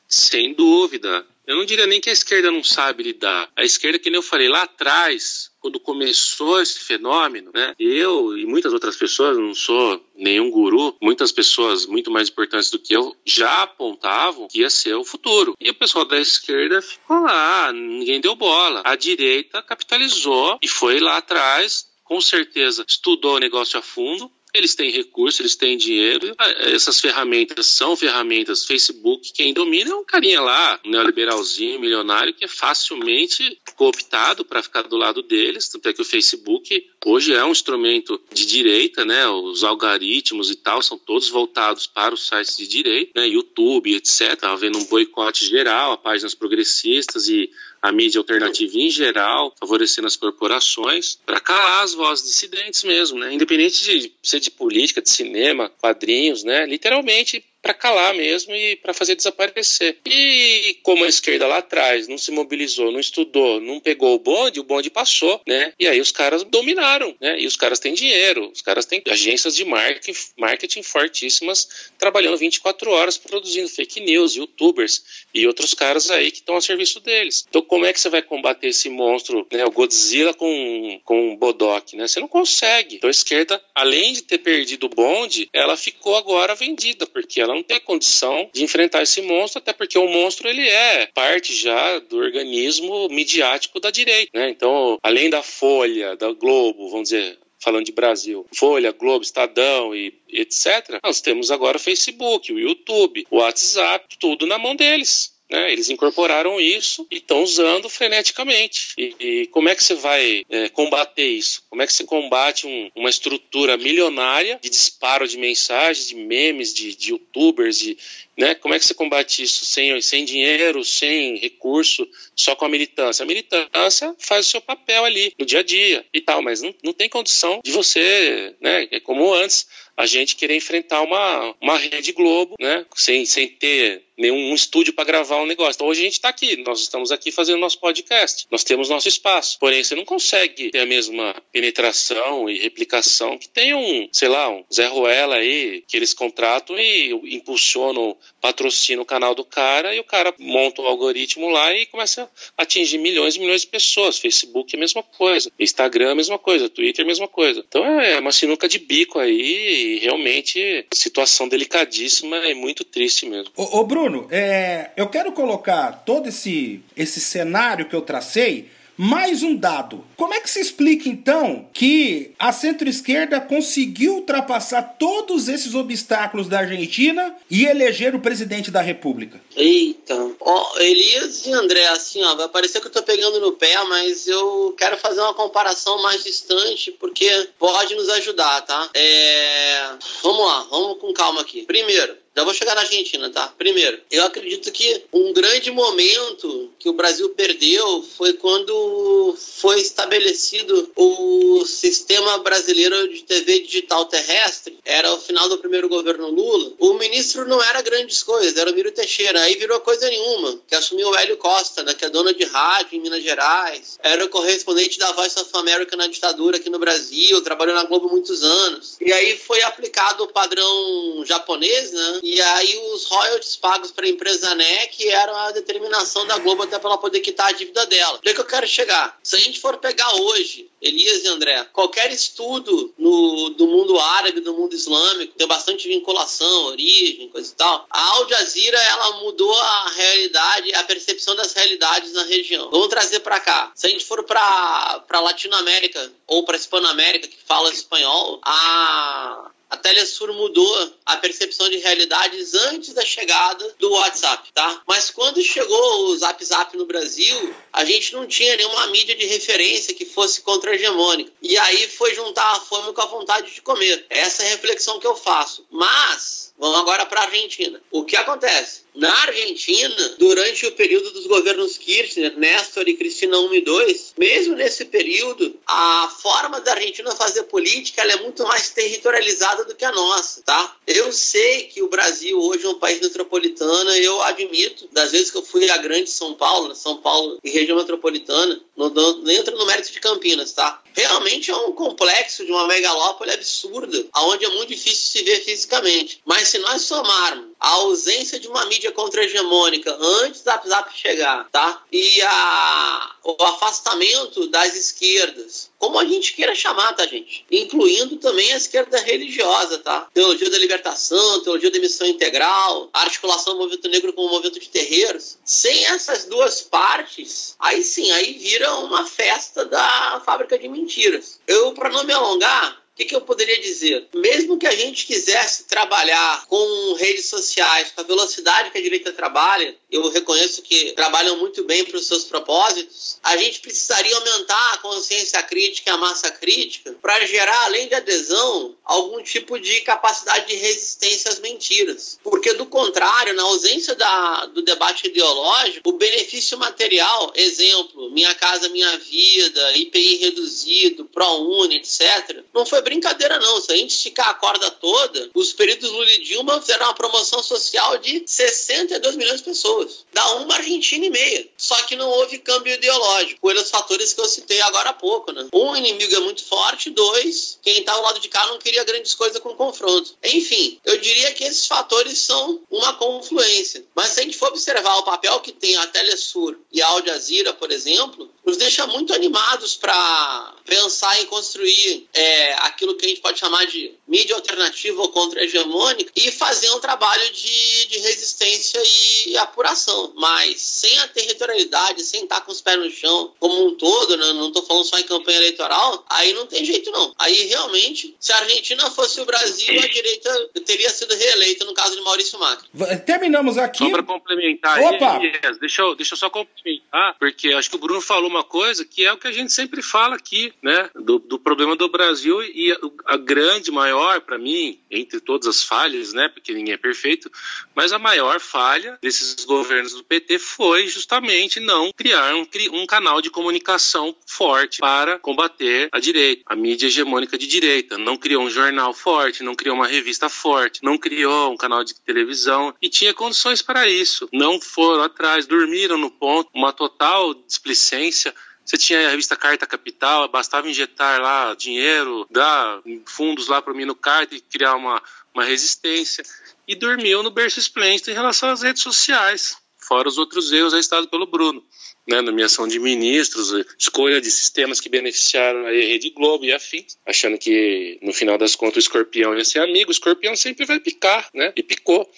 C: Sem dúvida. Eu não diria nem que a esquerda não sabe lidar. A esquerda, que nem eu falei lá atrás, quando começou esse fenômeno, né? Eu e muitas outras pessoas, não sou nenhum guru, muitas pessoas muito mais importantes do que eu já apontavam que ia ser o futuro. E o pessoal da esquerda ficou lá, ninguém deu bola. A direita capitalizou e foi lá atrás, com certeza estudou o negócio a fundo, eles têm recurso, eles têm dinheiro. Ah, essas ferramentas são ferramentas. Facebook, quem domina é um carinha lá, um neoliberalzinho, milionário, que é facilmente cooptado para ficar do lado deles. Tanto é que o Facebook hoje é um instrumento de direita, né? Os algoritmos e tal são todos voltados para os sites de direita, né? YouTube, etc. Havendo um boicote geral a páginas progressistas e a mídia alternativa em geral, favorecendo as corporações, para calar as vozes dissidentes mesmo, né? Independente de ser de política, de cinema, quadrinhos, né? Literalmente para calar mesmo e para fazer desaparecer. E como a esquerda lá atrás não se mobilizou, não estudou, não pegou o bonde, o bonde passou, né? E aí os caras dominaram, né? E os caras têm dinheiro, os caras têm agências de marketing, marketing fortíssimas trabalhando 24 horas produzindo fake news, youtubers e outros caras aí que estão a serviço deles. Então como é que você vai combater esse monstro, né, o Godzilla com, com o Bodok, né? Você não consegue. Então a esquerda, além de ter perdido o bonde, ela ficou agora vendida, porque ela não tem condição de enfrentar esse monstro, até porque o monstro ele é parte já do organismo midiático da direita, né? Então, além da Folha, da Globo, vamos dizer, falando de Brasil, Folha, Globo, Estadão e etc., nós temos agora o Facebook, o YouTube, o WhatsApp, tudo na mão deles. Né? Eles incorporaram isso e estão usando freneticamente. E, e, como é que você vai é, combater isso? Como é que você combate um, uma estrutura milionária de disparo de mensagens, de memes, de, de youtubers, de, né? Como é que você combate isso sem, sem dinheiro, sem recurso, só com a militância? A militância faz o seu papel ali no dia a dia e tal, mas não, não tem condição de você, né? É como antes a gente querer enfrentar uma, uma rede Globo, né? Sem, sem ter nenhum estúdio para gravar um negócio. Então hoje a gente está aqui, nós estamos aqui fazendo nosso podcast, nós temos nosso espaço. Porém, você não consegue ter a mesma penetração e replicação que tem um, sei lá, um Zé Ruela aí, que eles contratam e impulsionam, patrocinam o canal do cara e o cara monta o um algoritmo lá e começa a atingir milhões e milhões de pessoas. Facebook é a mesma coisa, Instagram é a mesma coisa, Twitter é a mesma coisa. Então é uma sinuca de bico aí e realmente situação delicadíssima e muito triste mesmo.
A: Ô, ô Bruno, é, eu quero colocar todo esse, esse cenário que eu tracei mais um dado. Como é que se explica então que a centro-esquerda conseguiu ultrapassar todos esses obstáculos da Argentina e eleger o presidente da República?
B: Eita, ó, Elias e André, assim, ó, vai parecer que eu tô pegando no pé, mas eu quero fazer uma comparação mais distante porque pode nos ajudar, tá? É... Vamos lá, vamos com calma aqui. Primeiro, já vou chegar na Argentina, tá? Primeiro, eu acredito que um grande momento que o Brasil perdeu foi quando foi estabelecido o sistema brasileiro de TV digital terrestre. Era o final do primeiro governo Lula. O ministro não era grandes coisas, era o Miro Teixeira. Aí virou coisa nenhuma, que assumiu o Hélio Costa, né, que é dono de rádio em Minas Gerais. Era o correspondente da Voice of America na ditadura aqui no Brasil, trabalhou na Globo muitos anos. E aí foi aplicado o padrão japonês, né? E aí os royalties pagos para a empresa NEC eram a determinação da Globo até para ela poder quitar a dívida dela. Onde é que eu quero chegar? Se a gente for pegar hoje Elias e André, qualquer estudo no, do mundo árabe, do mundo islâmico, tem bastante vinculação, origem, coisa e tal. A Al Jazeera, ela mudou a realidade, a percepção das realidades na região. Vamos trazer para cá. Se a gente for para Latinoamérica ou para Hispanoamérica, que fala espanhol, a a Telesur mudou a percepção de realidades antes da chegada do WhatsApp, tá? Mas quando chegou o Zap Zap no Brasil, a gente não tinha nenhuma mídia de referência que fosse contra-hegemônica. E aí foi juntar a fome com a vontade de comer. Essa é a reflexão que eu faço. Mas, vamos agora para a Argentina. O que acontece? Na Argentina, durante o período dos governos Kirchner, Néstor e Cristina 1 e 2, mesmo nesse período, a forma da Argentina fazer política é muito mais territorializada do que a nossa, tá? Eu sei que o Brasil hoje é um país metropolitano, eu admito, das vezes que eu fui à grande São Paulo, São Paulo e região metropolitana, não entra no mérito de Campinas, tá? Realmente é um complexo de uma megalópole absurda, aonde é muito difícil se ver fisicamente. Mas se nós somarmos a ausência de uma mídia contra-hegemônica antes da Zap chegar, tá? E a, o afastamento das esquerdas, como a gente queira chamar, tá, gente? Incluindo também a esquerda religiosa, tá? Teologia da libertação, teologia da missão integral, articulação do movimento negro com o movimento de terreiros. Sem essas duas partes, aí sim, aí vira uma festa da fábrica de mentiras. Eu, para não me alongar, que, que eu poderia dizer? Mesmo que a gente quisesse trabalhar com redes sociais, com a velocidade que a direita trabalha, eu reconheço que trabalham muito bem para os seus propósitos, a gente precisaria aumentar a consciência crítica e a massa crítica para gerar, além de adesão, algum tipo de capacidade de resistência às mentiras. Porque, do contrário, na ausência da, do debate ideológico, o benefício material, exemplo, Minha Casa Minha Vida, IPI reduzido, ProUni, etc., não foi brincadeira, não. Se a gente esticar a corda toda, os períodos Lula e Dilma fizeram uma promoção social de 62 milhões de pessoas. Dá uma Argentina e meia. Só que não houve câmbio ideológico, por os fatores que eu citei agora há pouco, né? Um, inimigo é muito forte. Dois, quem tá ao lado de cá não queria grandes coisas com confronto. Enfim, eu diria que esses fatores são uma confluência. Mas se a gente for observar o papel que tem a Telesur e a Al Jazeera, por exemplo, nos deixa muito animados para pensar em construir é, aquilo que a gente pode chamar de mídia alternativa ou contra-hegemônica e fazer um trabalho de, de resistência e apuração. Mas sem a territorialidade, sem estar com os pés no chão como um todo, né? não estou falando só em campanha eleitoral, aí não tem jeito não. Aí realmente, se a Argentina fosse o Brasil, a direita teria sido reeleita no caso de Maurício Macri.
A: Terminamos aqui. Só
C: para complementar, Opa! Yes, deixa, eu, deixa eu só complementar, porque acho que o Bruno falou uma coisa que é o que a gente sempre fala aqui, né? Do, do problema do Brasil e a, a grande, maior, para mim, entre todas as falhas, né? Porque ninguém é perfeito, mas a maior falha desses governos do PT foi justamente não criar um, um canal de comunicação forte para combater a direita, a mídia hegemônica de direita. Não criou um jornal forte, não criou uma revista forte, não criou um canal de televisão e tinha condições para isso. Não foram atrás, dormiram no ponto, uma total displicência você tinha a revista Carta Capital, bastava injetar lá dinheiro, dar fundos lá para mim no Carta e criar uma, uma resistência. E dormiu no berço esplêndido em relação às redes sociais, fora os outros erros aí pelo Bruno né, nomeação de ministros, escolha de sistemas que beneficiaram a Rede Globo e afins, achando que no final das contas o escorpião ia ser amigo, o escorpião sempre vai picar, né? E picou.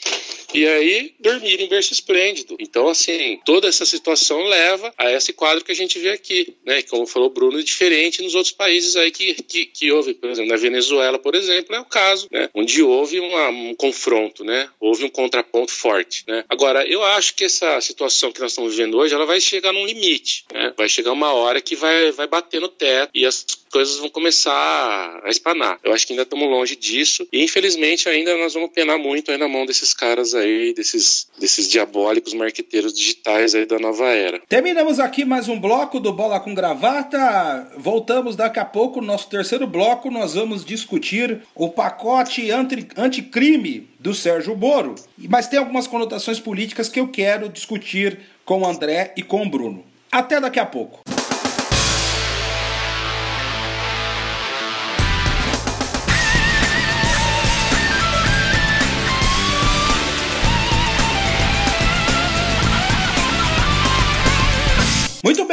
C: E aí dormir em berço esplêndido. Então, assim, toda essa situação leva a esse quadro que a gente vê aqui, né? Como falou Bruno, é diferente nos outros países aí que, que, que houve, por exemplo, na Venezuela, por exemplo, é o caso, né? Onde houve uma, um confronto, né? Houve um contraponto forte, né? Agora, eu acho que essa situação que nós estamos vivendo hoje, ela vai chegar num limite. Né? Vai chegar uma hora que vai, vai bater no teto e as coisas vão começar a espanar. Eu acho que ainda estamos longe disso e infelizmente ainda nós vamos penar muito aí na mão desses caras aí, desses, desses diabólicos marqueteiros digitais aí da nova era.
A: Terminamos aqui mais um bloco do Bola com Gravata. Voltamos daqui a pouco, nosso terceiro bloco, nós vamos discutir o pacote anti, anticrime do Sérgio Moro. Mas tem algumas conotações políticas que eu quero discutir com o André e com o Bruno. Até daqui a pouco.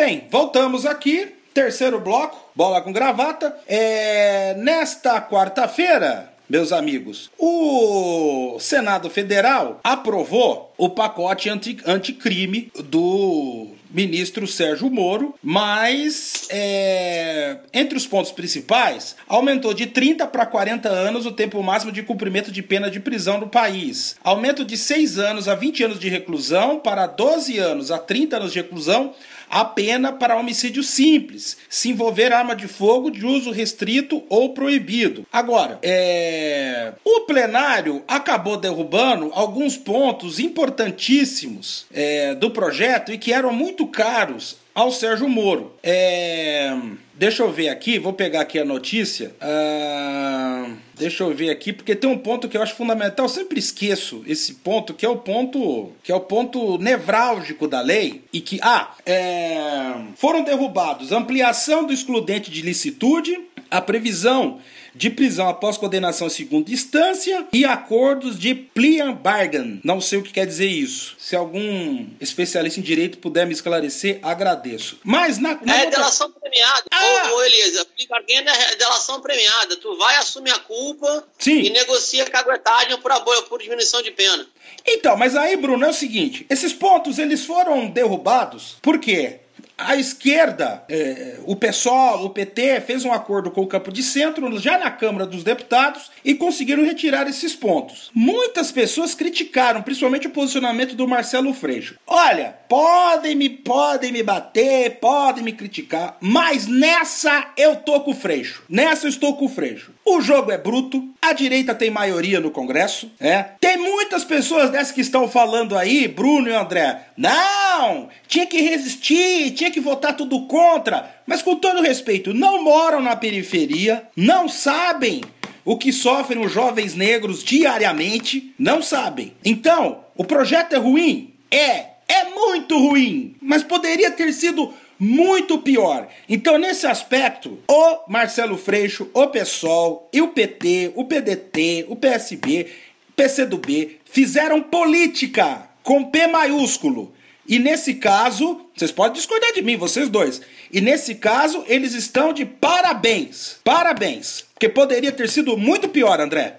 A: Bem, voltamos aqui. Terceiro bloco, bola com gravata. É, nesta quarta-feira, meus amigos, o Senado Federal aprovou o pacote anti, anticrime do ministro Sérgio Moro, mas é, entre os pontos principais, aumentou de 30 para 40 anos o tempo máximo de cumprimento de pena de prisão no país. Aumento de 6 anos a 20 anos de reclusão, para 12 anos a 30 anos de reclusão a pena para homicídio simples, se envolver arma de fogo de uso restrito ou proibido. Agora, é... o plenário acabou derrubando alguns pontos importantíssimos é, do projeto e que eram muito caros ao Sérgio Moro. É... Deixa eu ver aqui, vou pegar aqui a notícia. Ah, deixa eu ver aqui, porque tem um ponto que eu acho fundamental. Eu sempre esqueço esse ponto, que é o ponto que é o ponto nevrálgico da lei e que ah é, foram derrubados ampliação do excludente de licitude, a previsão de prisão após condenação em segunda instância e acordos de plea bargain. Não sei o que quer dizer isso. Se algum especialista em direito puder me esclarecer, agradeço. Mas na. na
B: é outra... delação premiada. Ah! Ô, ô Elisa, plea bargain é delação premiada. Tu vai assumir a culpa Sim. e negocia caguetagem por, por diminuição de pena.
A: Então, mas aí, Bruno, é o seguinte: esses pontos eles foram derrubados por quê? A esquerda, é, o PSOL, o PT, fez um acordo com o campo de centro, já na Câmara dos Deputados, e conseguiram retirar esses pontos. Muitas pessoas criticaram, principalmente o posicionamento do Marcelo Freixo. Olha, podem me, podem me bater, podem me criticar, mas nessa eu tô com o Freixo. Nessa eu estou com o Freixo. O jogo é bruto, a direita tem maioria no Congresso, é. Tem muitas pessoas dessas que estão falando aí, Bruno e André. Não, não, tinha que resistir, tinha que votar tudo contra. Mas com todo respeito, não moram na periferia, não sabem o que sofrem os jovens negros diariamente, não sabem. Então, o projeto é ruim? É, é muito ruim, mas poderia ter sido muito pior. Então, nesse aspecto, o Marcelo Freixo, o PSOL, e o PT, o PDT, o PSB, PCdoB fizeram política com P maiúsculo. E nesse caso, vocês podem discordar de mim, vocês dois. E nesse caso, eles estão de parabéns. Parabéns. Porque poderia ter sido muito pior, André.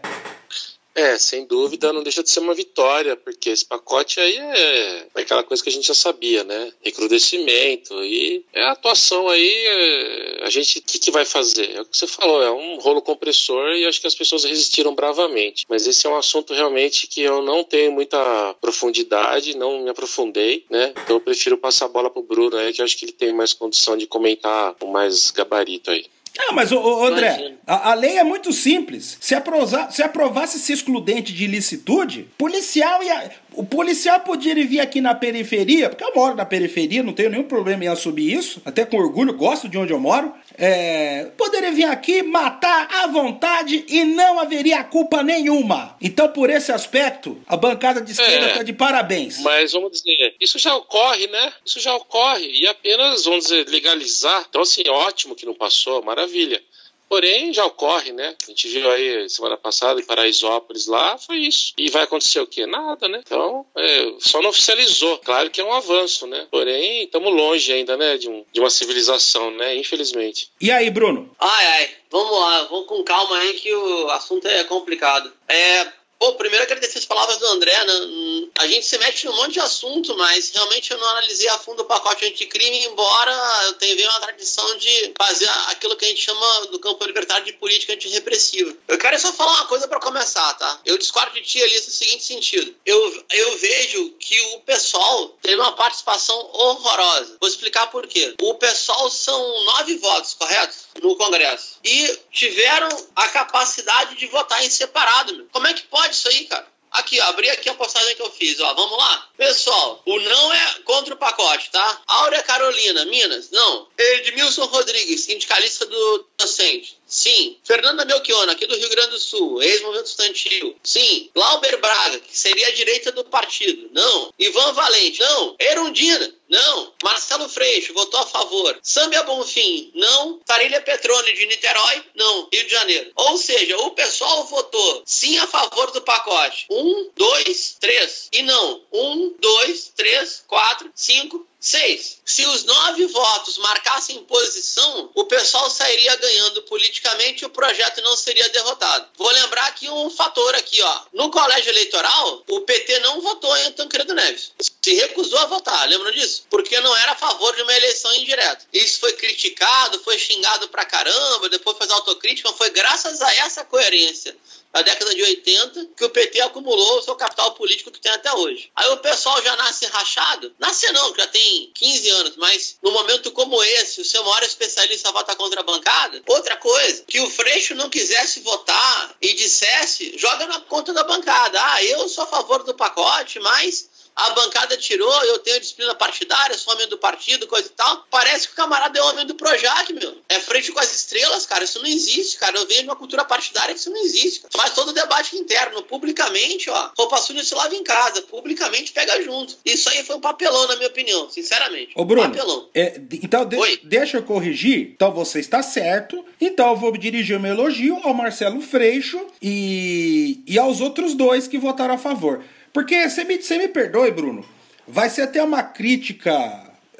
C: É, sem dúvida, não deixa de ser uma vitória, porque esse pacote aí é, é aquela coisa que a gente já sabia, né? Recrudescimento e é a atuação aí, é, a gente, o que, que vai fazer? É o que você falou, é um rolo compressor e acho que as pessoas resistiram bravamente. Mas esse é um assunto realmente que eu não tenho muita profundidade, não me aprofundei, né? Então eu prefiro passar a bola pro Bruno aí, que eu acho que ele tem mais condição de comentar com mais gabarito aí.
A: Não, mas, ô André, a, a, lei é muito simples. Se, aprovar, se aprovasse esse excludente de ilicitude, policial ia. O policial poderia vir aqui na periferia, porque eu moro na periferia, não tenho nenhum problema em assumir isso, até com orgulho, gosto de onde eu moro. É, poderia vir aqui matar à vontade e não haveria culpa nenhuma. Então, por esse aspecto, a bancada de esquerda está é, de parabéns.
C: Mas vamos dizer, isso já ocorre, né? Isso já ocorre. E apenas, vamos dizer, legalizar. Então, assim, ótimo que não passou, maravilha. Porém, já ocorre, né? A gente viu aí semana passada em Paraisópolis lá, foi isso. E vai acontecer o quê? Nada, né? Então, é, só não oficializou. Claro que é um avanço, né? Porém, estamos longe ainda, né? De, um, de uma civilização, né? Infelizmente.
A: E aí, Bruno?
B: Ai, ai. Vamos lá, vamos com calma aí que o assunto é complicado. É, Pô, primeiro agradecer as palavras do André, né? A gente se mete num monte de assunto, mas realmente eu não analisei a fundo o pacote anticrime, embora eu tenha uma tradição de fazer aquilo que a gente chama do campo libertário de política antirrepressiva. Eu quero só falar uma coisa para começar, tá? Eu discordo de ti ali no seguinte sentido. Eu, eu vejo que o pessoal teve uma participação horrorosa. Vou explicar por quê. O pessoal são nove votos, correto? No Congresso. E tiveram a capacidade de votar em separado. Meu. Como é que pode? Isso aí, cara. Aqui, ó, abri aqui a postagem que eu fiz, ó. Vamos lá? Pessoal, o não é contra o pacote, tá? Áurea Carolina, Minas, não. Edmilson Rodrigues, sindicalista do docente. Sim. Fernanda Melchiona, aqui do Rio Grande do Sul, ex-movimento estudantil. Sim. Glauber Braga, que seria a direita do partido. Não. Ivan Valente. Não. Erundina. Não. Marcelo Freixo, votou a favor. Sâmbia Bonfim. Não. Tarília Petrone, de Niterói. Não. Rio de Janeiro. Ou seja, o pessoal votou sim a favor do pacote. Um, dois, três. E não. Um, dois, três, quatro, cinco, 6. Se os nove votos marcassem posição, o pessoal sairia ganhando politicamente e o projeto não seria derrotado. Vou lembrar aqui um fator aqui, ó. No colégio eleitoral, o PT não votou em Tancredo Neves. Se recusou a votar, lembram disso? Porque não era a favor de uma eleição indireta. Isso foi criticado, foi xingado pra caramba, depois fez autocrítica, foi graças a essa coerência da década de 80 que o PT acumulou o seu capital político que tem até hoje. Aí o pessoal já nasce rachado. Nasce não, já tem 15 anos, mas no momento como esse, o seu maior especialista vota contra a bancada. Outra coisa, que o Freixo não quisesse votar e dissesse, joga na conta da bancada. Ah, eu sou a favor do pacote, mas a bancada tirou, eu tenho disciplina partidária, sou homem do partido, coisa e tal. Parece que o camarada é homem do Projac, meu. É frente com as estrelas, cara. Isso não existe, cara. Eu venho de uma cultura partidária que isso não existe. Cara. Faz todo o debate interno. Publicamente, ó, roupa suja se lava em casa. Publicamente pega junto. Isso aí foi um papelão, na minha opinião, sinceramente.
A: Ô, Bruno. Papelão. É, então, de, deixa eu corrigir. Então, você está certo. Então, eu vou dirigir o meu elogio ao Marcelo Freixo e, e aos outros dois que votaram a favor. Porque você me, você me perdoe, Bruno, vai ser até uma crítica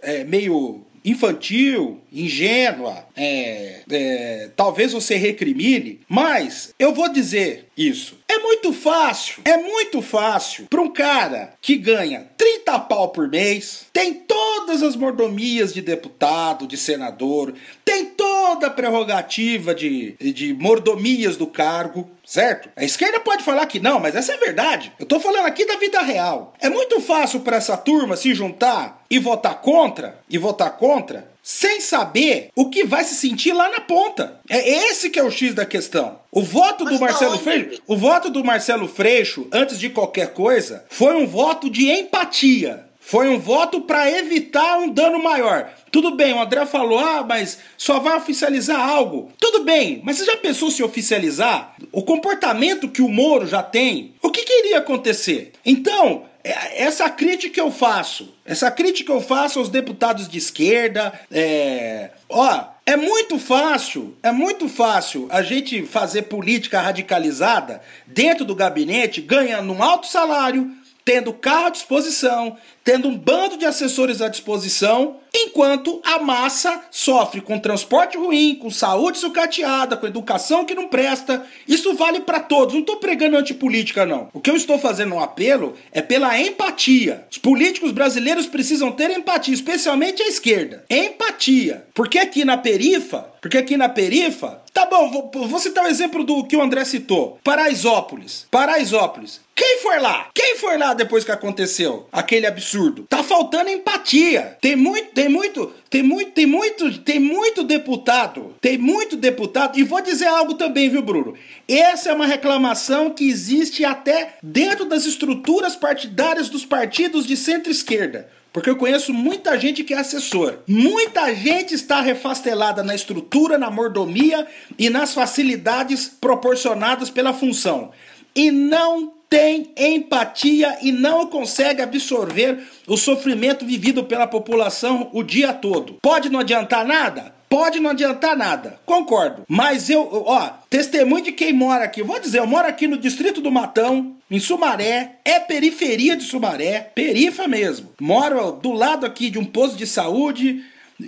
A: é, meio infantil, ingênua, é, é, talvez você recrimine, mas eu vou dizer isso. É muito fácil, é muito fácil para um cara que ganha 30 pau por mês, tem todas as mordomias de deputado, de senador, tem toda a prerrogativa de, de mordomias do cargo, certo? A esquerda pode falar que não, mas essa é verdade. Eu tô falando aqui da vida real. É muito fácil para essa turma se juntar e votar contra, e votar contra, sem saber o que vai se sentir lá na ponta. É esse que é o X da questão. O voto Mas do Marcelo Freixo, o voto do Marcelo Freixo, antes de qualquer coisa, foi um voto de empatia Foi um voto para evitar um dano maior. Tudo bem, o André falou, ah, mas só vai oficializar algo. Tudo bem, mas você já pensou se oficializar? O comportamento que o Moro já tem, o que, que iria acontecer? Então, é, essa crítica eu faço, essa crítica eu faço aos deputados de esquerda, é, ó, é muito fácil, é muito fácil a gente fazer política radicalizada dentro do gabinete, ganhando um alto salário, tendo carro à disposição, tendo um bando de assessores à disposição, enquanto a massa sofre com transporte ruim, com saúde sucateada, com educação que não presta. Isso vale para todos. Não estou pregando antipolítica, não. O que eu estou fazendo um apelo é pela empatia. Os políticos brasileiros precisam ter empatia, especialmente a esquerda. Empatia. Porque aqui na perifa, porque aqui na perifa, tá bom, vou, vou citar o exemplo do que o André citou. Paraisópolis. Paraisópolis. Quem foi lá? Quem foi lá depois que aconteceu aquele absurdo? Tá faltando empatia. Tem muito, tem muito, tem muito, tem muito, tem muito deputado, tem muito deputado. E vou dizer algo também, viu, Bruno? Essa é uma reclamação que existe até dentro das estruturas partidárias dos partidos de centro-esquerda. Porque eu conheço muita gente que é assessor. Muita gente está refastelada na estrutura, na mordomia e nas facilidades proporcionadas pela função. E não tem empatia e não consegue absorver o sofrimento vivido pela população o dia todo. Pode não adiantar nada? Pode não adiantar nada, concordo. Mas eu, ó, testemunho de quem mora aqui. Vou dizer, eu moro aqui no distrito do Matão, em Sumaré, é periferia de Sumaré, perifa mesmo. Moro do lado aqui de um posto de saúde,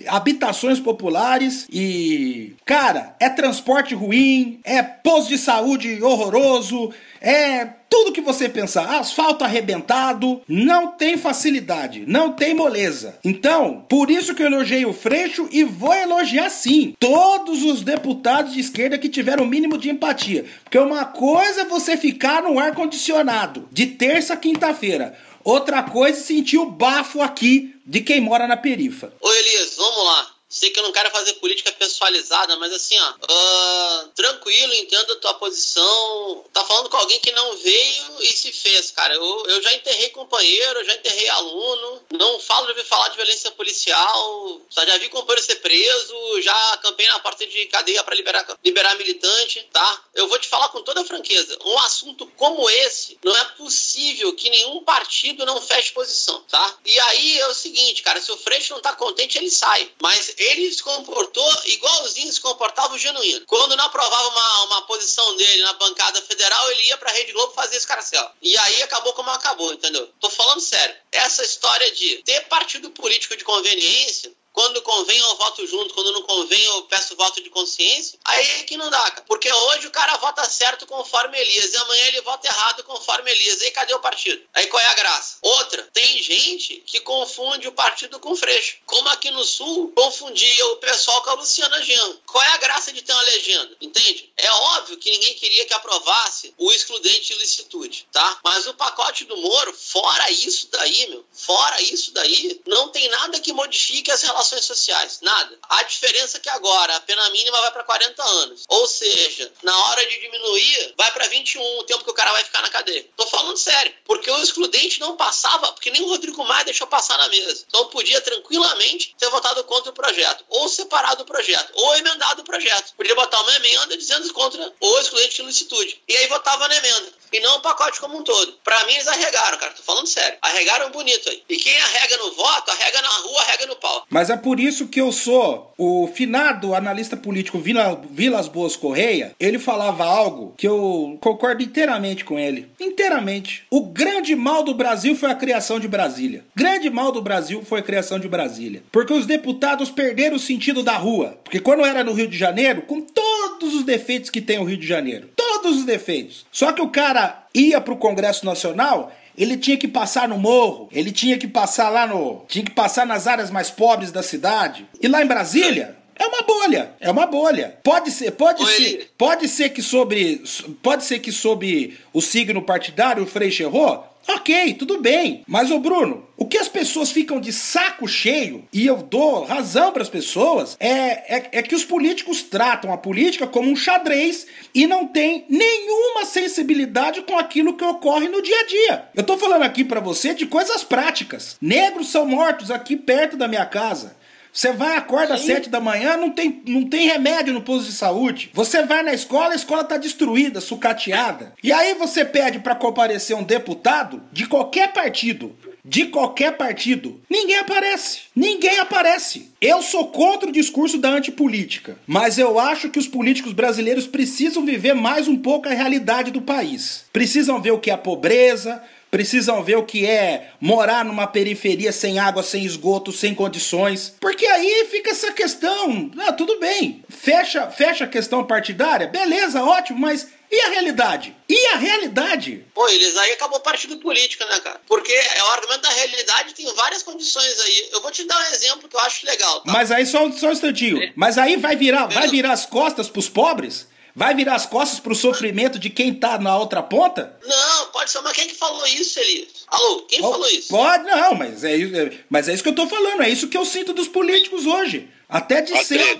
A: habitações populares e, cara, é transporte ruim, é posto de saúde horroroso, é tudo que você pensar, asfalto arrebentado, não tem facilidade, não tem moleza. Então, por isso que eu elogiei o Freixo e vou elogiar sim todos os deputados de esquerda que tiveram o mínimo de empatia. Porque uma coisa é você ficar no ar condicionado de terça a quinta-feira. Outra coisa sentir o bafo aqui de quem mora na perifa.
B: Ô Elias, vamos lá. Sei que eu não quero fazer política pessoalizada, mas assim, ó, uh, tranquilo, entendo a tua posição. Tá falando com alguém que não veio e se fez, cara. Eu, eu já enterrei companheiro, já enterrei aluno. Não falo de ouvir falar de violência policial. Já vi companheiro ser preso, já acampei na porta de cadeia para liberar, liberar militante, tá? Eu vou te falar com toda franqueza. Um assunto como esse, não é possível que nenhum partido não feche posição, tá? E aí é o seguinte, cara, se o Freixo não tá contente, ele sai. Mas ele se comportou igualzinho se comportava o genuíno. Quando não aprovava uma, uma posição dele na bancada federal, ele ia pra Rede Globo fazer escarcel. E aí acabou como acabou, entendeu? Tô falando sério. Essa história de ter partido político de conveniência quando convém eu voto junto, quando não convém eu peço voto de consciência, aí é que não dá. Porque hoje o cara vota certo conforme Elias e amanhã ele vota errado conforme Elias. E aí cadê o partido? Aí qual é a graça? Outra, tem gente que confunde o partido com o Freixo. Como aqui no Sul, confundia o pessoal com a Luciana Genro. Qual é a graça de ter uma legenda? Entende? É óbvio que ninguém queria que aprovasse o excludente de licitude, tá? Mas o pacote do Moro, fora isso daí, meu, fora isso daí, não tem nada que modifique as relações relações sociais, nada. A diferença é que agora a pena mínima vai para 40 anos. Ou seja, na hora de diminuir, vai para 21 o tempo que o cara vai ficar na cadeia. Tô falando sério, porque o excludente não passava, porque nem o Rodrigo Maia deixou passar na mesa. Então podia tranquilamente ter votado contra o projeto, ou separado o projeto, ou emendado o projeto. Podia botar uma emenda dizendo contra o excludente de licitude. E aí votava na emenda. E não o pacote como um todo. Para mim, eles arregaram, cara. Tô falando sério. Arregaram bonito aí. E quem arrega no voto, arrega na rua, arrega no pau.
A: Mas mas é por isso que eu sou o finado analista político Vila, Vilas Boas Correia. Ele falava algo que eu concordo inteiramente com ele. Inteiramente. O grande mal do Brasil foi a criação de Brasília. Grande mal do Brasil foi a criação de Brasília. Porque os deputados perderam o sentido da rua. Porque quando era no Rio de Janeiro, com todos os defeitos que tem o Rio de Janeiro, todos os defeitos. Só que o cara ia pro Congresso Nacional ele tinha que passar no morro, ele tinha que passar lá no. tinha que passar nas áreas mais pobres da cidade. E lá em Brasília, É uma bolha, é uma bolha. Pode ser, pode Oi. ser, pode ser que sobre, pode ser que sobre o signo partidário o Freixo errou. Ok, tudo bem. Mas, o Bruno, o que as pessoas ficam de saco cheio, e eu dou razão para as pessoas, é, é, é, que os políticos tratam a política como um xadrez e não tem nenhuma sensibilidade com aquilo que ocorre no dia a dia. Eu tô falando aqui para você de coisas práticas. Negros são mortos aqui perto da minha casa. Você vai, acorda às sete da manhã, não tem, não tem remédio no posto de saúde. Você vai na escola, a escola tá destruída, sucateada. E aí você pede para comparecer um deputado de qualquer partido. De qualquer partido. Ninguém aparece. Ninguém aparece. Eu sou contra o discurso da antipolítica. Mas eu acho que os políticos brasileiros precisam viver mais um pouco a realidade do país. Precisam ver o que é a pobreza, precisam ver o que é morar numa periferia sem água, sem esgoto, sem condições. Porque aí fica essa questão. Ah, tudo bem. Fecha, fecha a questão partidária, beleza, ótimo, mas e a realidade? E a realidade?
B: Pô, eles aí acabou partido político, né, cara? Porque é o argumento da realidade tem várias condições aí. Eu vou te dar um exemplo que eu acho legal.
A: Tá? Mas aí só, só um instantinho. É. Mas aí vai virar, vai virar as costas pros pobres? Vai virar as costas pro sofrimento de quem tá na outra ponta?
B: Não, pode ser, mas quem que falou isso, Elias? Alô, quem oh, falou isso?
A: Pode, não, mas é, é, mas é isso que eu tô falando, é isso que eu sinto dos políticos hoje. Até de ser.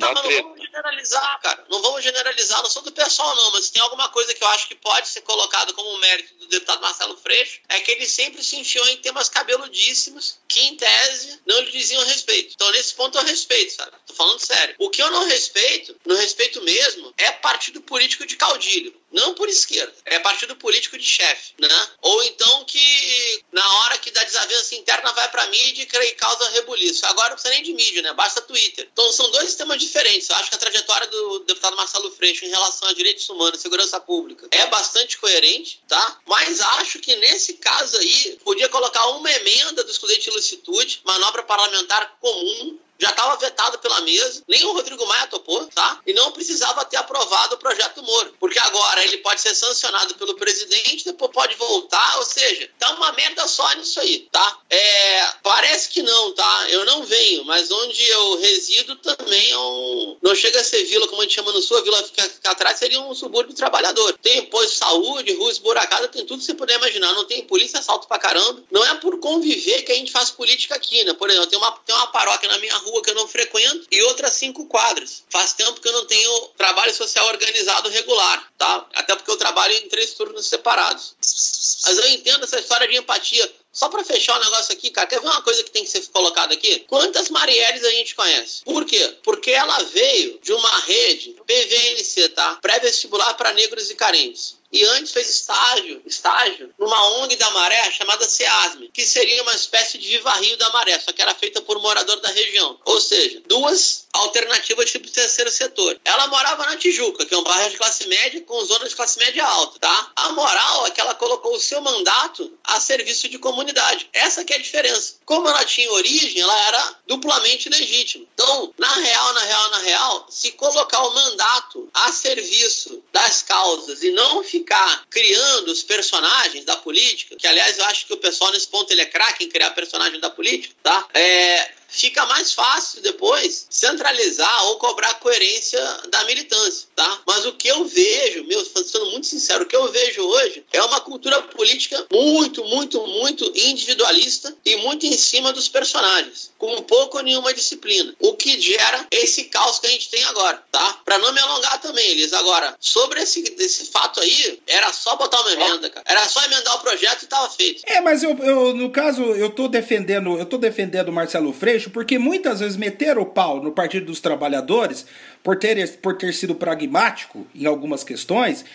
B: Generalizar, cara. Não vamos generalizar, não sou do pessoal, não, mas tem alguma coisa que eu acho que pode ser colocado como mérito do deputado Marcelo Freixo, é que ele sempre se enfiou em temas cabeludíssimos que, em tese, não lhe diziam respeito. Então, nesse ponto, eu respeito, sabe? Tô falando sério. O que eu não respeito, não respeito mesmo, é partido político de caudilho. Não por esquerda, é partido político de chefe, né? Ou então que na hora que dá desavença interna vai pra mídia e causa rebuliço. Agora não precisa nem de mídia, né? Basta Twitter. Então são dois sistemas diferentes. Eu acho que a trajetória do deputado Marcelo Freixo em relação a direitos humanos e segurança pública é bastante coerente, tá? Mas acho que nesse caso aí podia colocar uma emenda do excludente de ilicitude, manobra parlamentar comum, já estava vetado pela mesa, nem o Rodrigo Maia topou, tá? E não precisava ter aprovado o projeto Moro, porque agora ele pode ser sancionado pelo presidente, depois pode voltar, ou seja, tá uma merda só nisso aí, tá? É, parece que não, tá? Eu não venho, mas onde eu resido também é um, não chega a ser vila, como a gente chama no sul, a vila fica, fica atrás seria um subúrbio trabalhador. Tem posto de saúde, rua esburacada, tem tudo que você puder imaginar. Não tem polícia, assalto pra caramba. Não é por conviver que a gente faz política aqui, né? Por exemplo, tem uma, tem uma paróquia na minha rua rua que eu não frequento e outras cinco quadras. Faz tempo que eu não tenho trabalho social organizado regular, tá? Até porque eu trabalho em três turnos separados. Mas eu entendo essa história de empatia. Só para fechar o negócio aqui, cara, quer ver uma coisa que tem que ser colocada aqui? Quantas Marielles a gente conhece? Por quê? Porque ela veio de uma rede PVNC, tá? Pré-vestibular para negros e carentes e antes fez estágio, estágio numa ONG da Maré chamada SEASME, que seria uma espécie de Viva Rio da Maré, só que era feita por morador da região. Ou seja, duas alternativas tipo terceiro setor. Ela morava na Tijuca, que é um bairro de classe média com zona de classe média alta, tá? A moral é que ela colocou o seu mandato a serviço de comunidade. Essa que é a diferença. Como ela tinha origem, ela era duplamente legítima. Então, na real, na real, na real, se colocar o mandato a serviço das causas e não ficar criando os personagens da política, que aliás eu acho que o pessoal nesse ponto ele é craque em criar personagem da política, tá? É, fica mais fácil depois centralizar ou cobrar coerência da militância, tá? Mas o que eu vejo, meu, sendo muito sincero, o que eu vejo hoje é uma cultura política muito, muito, muito individualista e muito em cima dos personagens, com pouco ou nenhuma disciplina, o que gera esse caos que a gente tem agora, tá? Para não me alongar também, Elis, agora, sobre esse, esse fato aí, era só botar uma emenda, cara. Era só emendar o projeto e tava feito.
A: É, mas eu, eu no caso, eu tô defendendo, eu tô defendendo o Marcelo Porque muitas vezes meteram o pau no Partido dos Trabalhadores por ter, por ter sido pragmático em algumas questões,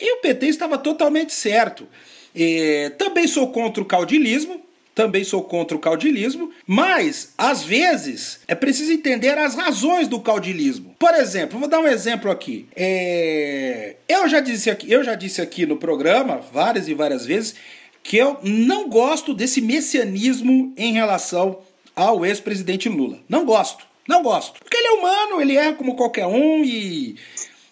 A: e o PT estava totalmente certo. E, também sou contra o caudilismo, também sou contra o caudilismo, mas às vezes é preciso entender as razões do caudilismo. Por exemplo, vou dar um exemplo aqui. É... Eu já disse aqui, eu já disse aqui no programa várias e várias vezes que eu não gosto desse messianismo em relação ao ex-presidente Lula. Não gosto, não gosto. Porque ele é humano, ele é como qualquer um e.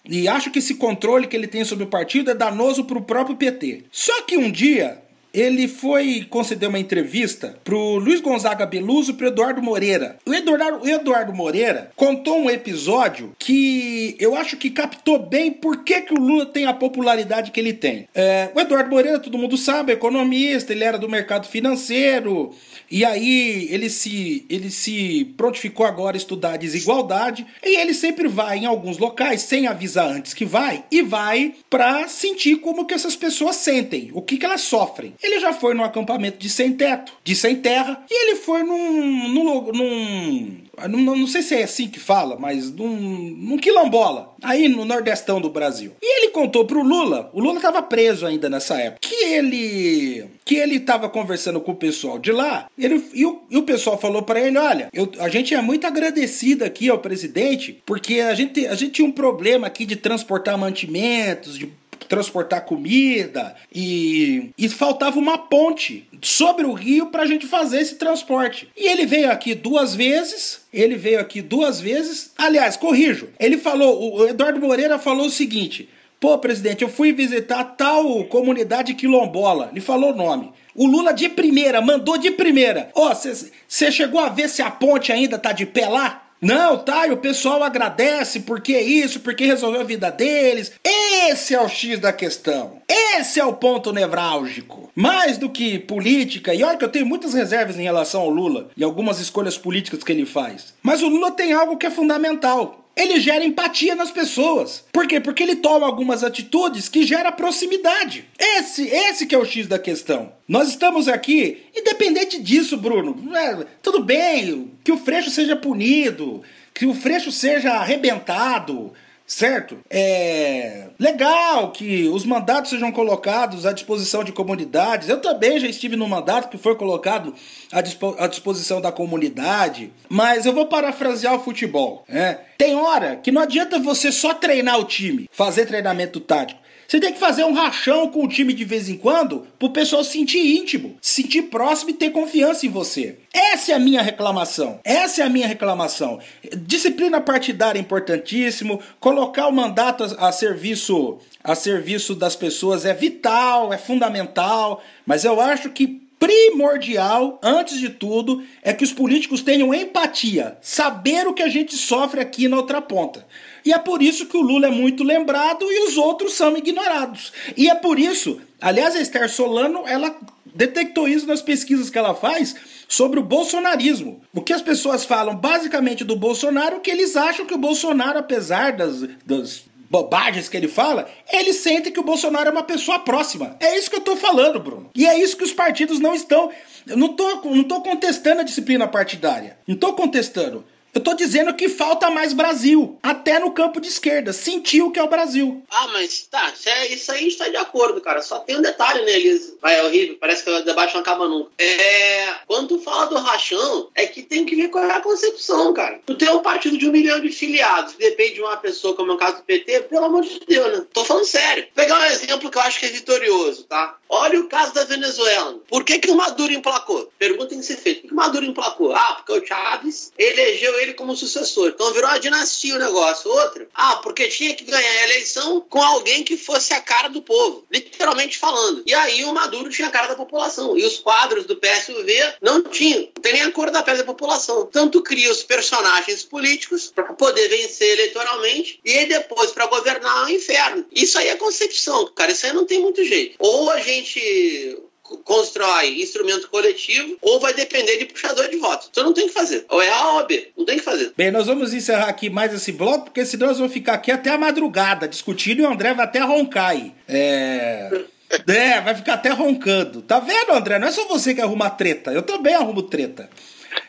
A: E acho que esse controle que ele tem sobre o partido é danoso para o próprio PT. Só que um dia ele foi conceder uma entrevista pro Luiz Gonzaga Beluso e pro Eduardo Moreira. O Eduardo, o Eduardo Moreira contou um episódio que eu acho que captou bem por que, que o Lula tem a popularidade que ele tem. É, o Eduardo Moreira, todo mundo sabe, é economista, ele era do mercado financeiro, e aí ele se, ele se prontificou agora a estudar a desigualdade, e ele sempre vai em alguns locais, sem avisar antes que vai, e vai para sentir como que essas pessoas sentem, o que, que elas sofrem. Ele já foi num acampamento de sem teto, de sem terra, e ele foi num, num, num não, não, sei se é assim que fala, mas num, num quilombola, aí no nordestão do Brasil. E ele contou pro Lula, o Lula estava preso ainda nessa época, que ele que ele estava conversando com o pessoal de lá, ele, e, o, e o pessoal falou para ele, olha, eu, a gente é muito agradecido aqui ao presidente, porque a gente, a gente tinha um problema aqui de transportar mantimentos, de transportar comida e, e faltava uma ponte sobre o rio para a gente fazer esse transporte. E ele veio aqui duas vezes. Ele veio aqui duas vezes. Aliás, corrijo. Ele falou, o Eduardo Moreira falou o seguinte: Pô, presidente, eu fui visitar tal comunidade quilombola. Ele falou o nome. O Lula de primeira, mandou de primeira. Ó, oh, você chegou a ver se a ponte ainda tá de pé lá? Não, tá, e o pessoal agradece porque é isso, porque resolveu a vida deles. Esse é o X da questão. Esse é o ponto nevrálgico. Mais do que política, e olha que eu tenho muitas reservas em relação ao Lula e algumas escolhas políticas que ele faz. Mas o Lula tem algo que é fundamental ele gera empatia nas pessoas. Por quê? Porque ele toma algumas atitudes que gera proximidade. Esse, esse que é o X da questão. Nós estamos aqui, independente disso, Bruno. É, tudo bem, que o Freixo seja punido, que o Freixo seja arrebentado, certo? É legal que os mandatos sejam colocados à disposição de comunidades. Eu também já estive no mandato que foi colocado à, dispo à disposição da comunidade, mas eu vou parafrasear o futebol. Né? Tem hora que não adianta você só treinar o time, fazer treinamento tático. Você tem que fazer um rachão com o time de vez em quando pro pessoal se sentir íntimo, se sentir próximo e ter confiança em você. Essa é a minha reclamação. Essa é a minha reclamação. Disciplina partidária é importantíssimo, colocar o mandato a, serviço a serviço das pessoas é vital, é fundamental, mas eu acho que primordial, antes de tudo, é que os políticos tenham empatia, saber o que a gente sofre aqui na outra ponta. E é por isso que o Lula é muito lembrado e os outros são ignorados. E é por isso, aliás, a Esther Solano, ela detectou isso nas pesquisas que ela faz sobre o bolsonarismo. O que as pessoas falam basicamente do Bolsonaro, é que eles acham que o Bolsonaro, apesar das, das bobagens que ele fala, ele sente que o Bolsonaro é uma pessoa próxima. É isso que eu tô falando, Bruno. E é isso que os partidos não estão. Eu não tô, não tô contestando a disciplina partidária. Não tô contestando. Eu tô dizendo que falta mais Brasil, até no campo de esquerda. Sentiu que é o Brasil.
B: Ah, mas tá, é, isso aí está de acordo, cara. Só tem um detalhe neles. Vai, é horrível, parece que o debate não acaba nunca. É. Quando tu fala do rachão, é que tem que ver qual é a concepção, cara. Tu tem um partido de um milhão de filiados, que depende de uma pessoa, como é o caso do PT, pelo amor de Deus, né? Tô falando sério. Vou pegar um exemplo que eu acho que é vitorioso, tá? Olha o caso da Venezuela. Por que, que o Maduro emplacou? Pergunta tem que ser feita. Por que o Maduro emplacou? Ah, porque o Chávez elegeu ele como sucessor. Então virou uma dinastia o negócio. Outra, ah, porque tinha que ganhar a eleição com alguém que fosse a cara do povo, literalmente falando. E aí o Maduro tinha a cara da população. E os quadros do PSUV não tinham. Não tem nem a cor da pele da população. Tanto cria os personagens políticos para poder vencer eleitoralmente e depois para governar o inferno. Isso aí é concepção, cara. Isso aí não tem muito jeito. Ou a gente constrói instrumento coletivo ou vai depender de puxador de votos. Então não tem que fazer. Ou é A ou B. Não tem que fazer.
A: Bem, nós vamos encerrar aqui mais esse bloco, porque senão nós vamos ficar aqui até a madrugada discutindo e o André vai até roncar aí. É. [laughs] É, vai ficar até roncando. Tá vendo, André? Não é só você que arruma treta. Eu também arrumo treta. [laughs]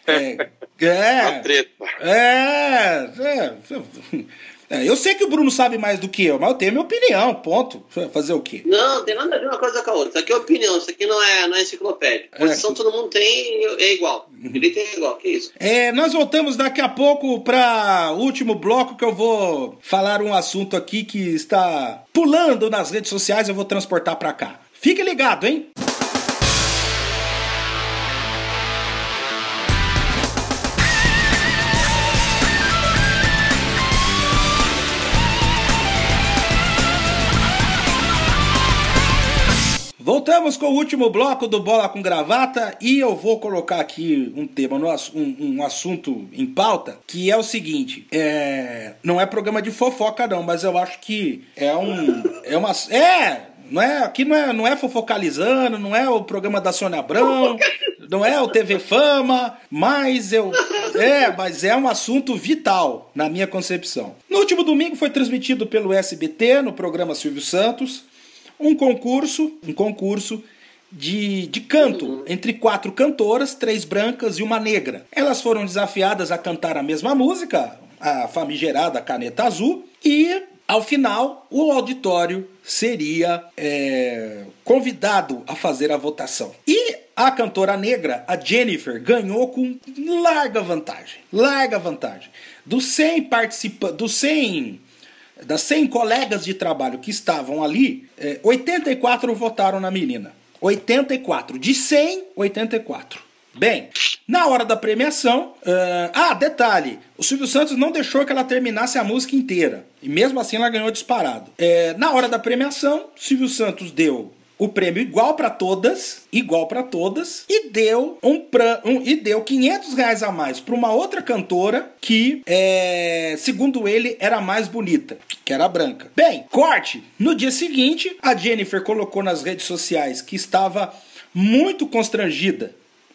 A: É. É. treta. É. é. É, eu sei que o Bruno sabe mais do que eu, mas eu tenho minha opinião, ponto. Fazer o quê?
B: Não, tem nada a ver uma coisa com a outra. Isso aqui é opinião, isso aqui não é, não é enciclopédia. É. Posição é. todo mundo tem, é igual. Ele tem igual, que isso?
A: É, nós voltamos daqui a pouco para o último bloco que eu vou falar um assunto aqui que está pulando nas redes sociais, eu vou transportar para cá. Fique ligado, hein? Voltamos com o último bloco do Bola com Gravata e eu vou colocar aqui um tema, um, um assunto em pauta, que é o seguinte: é, não é programa de fofoca, não, mas eu acho que é um. É uma. É! Não é, aqui não é, não é fofocalizando, não é o programa da Sônia Abrão, não é o TV Fama, mas eu. É, mas é um assunto vital, na minha concepção. No último domingo foi transmitido pelo SBT, no programa Silvio Santos, um concurso, um concurso de, de canto entre quatro cantoras, três brancas e uma negra. Elas foram desafiadas a cantar a mesma música, a famigerada Caneta Azul, e ao final o auditório seria é, convidado a fazer a votação. E a cantora negra, a Jennifer, ganhou com larga vantagem. Larga vantagem. Dos 100 participantes, dos 100 das 100 colegas de trabalho que estavam ali, 84 é, votaram na menina. 84. De 100, 84. Bem, na hora da premiação. Uh, ah, detalhe: o Silvio Santos não deixou que ela terminasse a música inteira. E mesmo assim ela ganhou disparado. É, na hora da premiação, Silvio Santos deu o prêmio igual para todas, igual para todas, e deu um, pra, um, e deu 500 reais a mais para uma outra cantora que, é, segundo ele, era mais bonita, que era branca. Bem, corte. No dia seguinte, a Jennifer colocou nas redes sociais que estava muito constrangida,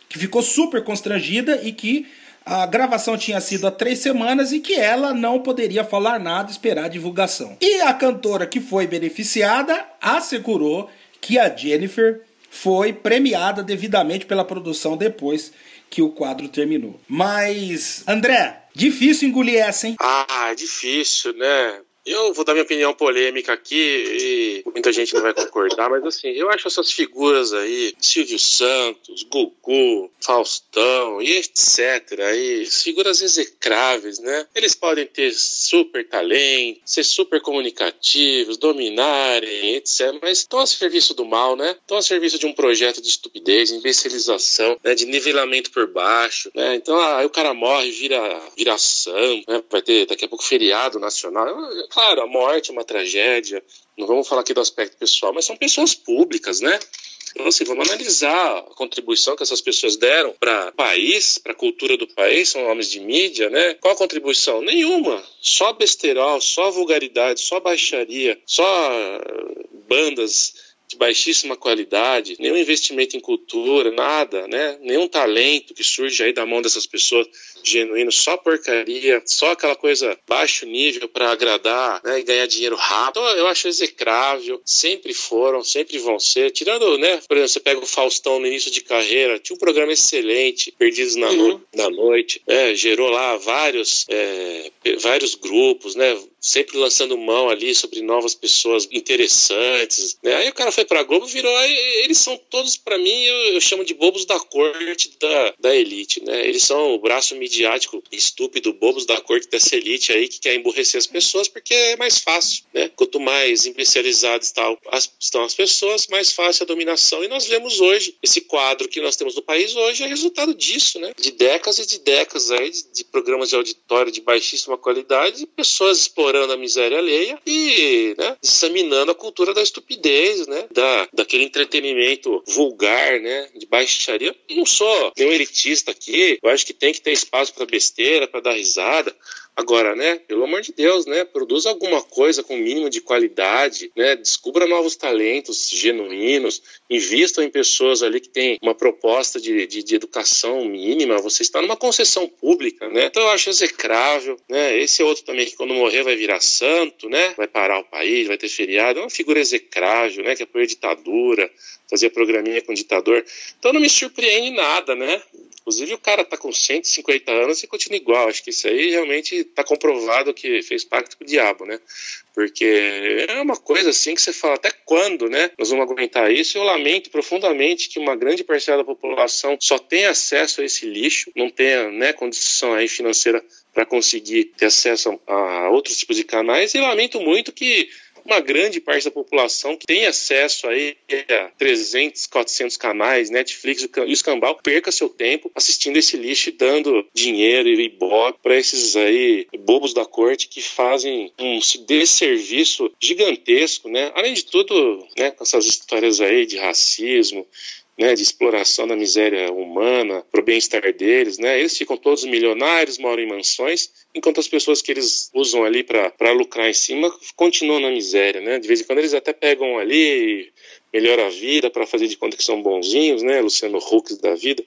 A: que ficou super constrangida e que a gravação tinha sido há três semanas e que ela não poderia falar nada, esperar a divulgação. E a cantora que foi beneficiada assegurou que a Jennifer foi premiada devidamente pela produção depois que o quadro terminou. Mas, André, difícil engolir essa, hein?
C: Ah, difícil, né? Eu vou dar minha opinião polêmica aqui e muita gente não vai concordar, mas assim, eu acho essas figuras aí, Silvio Santos, Gugu, Faustão e etc. aí, figuras execráveis, né? Eles podem ter super talento, ser super comunicativos, dominarem, etc. Mas estão a serviço do mal, né? Estão a serviço de um projeto de estupidez, imbecilização, né? de nivelamento por baixo, né? Então ah, aí o cara morre, vira, vira samba, né? Vai ter daqui a pouco feriado nacional Claro, a morte é uma tragédia, não vamos falar aqui do aspecto pessoal, mas são pessoas públicas, né? Então, assim, vamos analisar a contribuição que essas pessoas deram para o país, para a cultura do país, são homens de mídia, né? Qual a contribuição? Nenhuma. Só besterol, só vulgaridade, só baixaria, só bandas de baixíssima qualidade, nenhum investimento em cultura, nada, né? Nenhum talento que surge aí da mão dessas pessoas genuíno, só porcaria, só aquela coisa baixo nível para agradar né, e ganhar dinheiro rápido. Então, eu acho execrável, sempre foram, sempre vão ser. Tirando, né, por exemplo, você pega o Faustão no início de carreira, tinha um programa excelente, Perdidos na, uhum. no, na Noite, né, gerou lá vários, é, vários grupos, né, sempre lançando mão ali sobre novas pessoas interessantes. Né? Aí o cara foi pra Globo, virou. Eles são todos, para mim, eu, eu, chamo de bobos da corte da, da elite. Né? Eles são o braço midiático estúpido, bobos da corte dessa elite aí que quer emburrecer as pessoas porque é mais fácil. Né? Quanto mais imbecilizadas estão as pessoas, mais fácil a dominação. E nós vemos hoje esse quadro que nós temos no país hoje é resultado disso, né? De décadas e de décadas aí de, de programas de auditório de baixíssima qualidade pessoas explorando a miséria alheia e né, disseminando a cultura da estupidez, né, da, daquele entretenimento vulgar, né, de baixaria. Eu não sou nenhum elitista aqui, eu acho que tem que ter espaço para besteira, para dar risada. Agora, né, pelo amor de Deus, né, produza alguma coisa com mínimo de qualidade, né, descubra novos talentos genuínos, invistam em pessoas ali que têm uma proposta de, de, de, educação mínima, você está numa concessão pública, né, então eu acho execrável, né, esse é outro também que quando morrer vai virar santo, né, vai parar o país, vai ter feriado, é uma figura execrável, né, que apoia a ditadura, fazia programinha com ditador, então não me surpreende nada, né, Inclusive, o cara tá com 150 anos e continua igual. Acho que isso aí realmente tá comprovado que fez pacto com o diabo, né? Porque é uma coisa assim que você fala, até quando, né? Nós vamos aguentar isso? Eu lamento profundamente que uma grande parcela da população só tem acesso a esse lixo, não tenha né, condição aí financeira para conseguir ter acesso a outros tipos de canais. E lamento muito que uma grande parte da população que tem acesso aí a 300, 400 canais, Netflix e o escambau, perca seu tempo assistindo esse lixo e dando dinheiro e ibope para esses aí bobos da corte que fazem um desserviço gigantesco, né? Além de tudo, né, com essas histórias aí de racismo, né, de exploração da miséria humana para o bem-estar deles, né? Eles ficam todos milionários, moram em mansões, enquanto as pessoas que eles usam ali para lucrar em cima continuam na miséria, né? De vez em quando eles até pegam ali melhora a vida para fazer de conta que são bonzinhos, né? Luciano Huck da vida,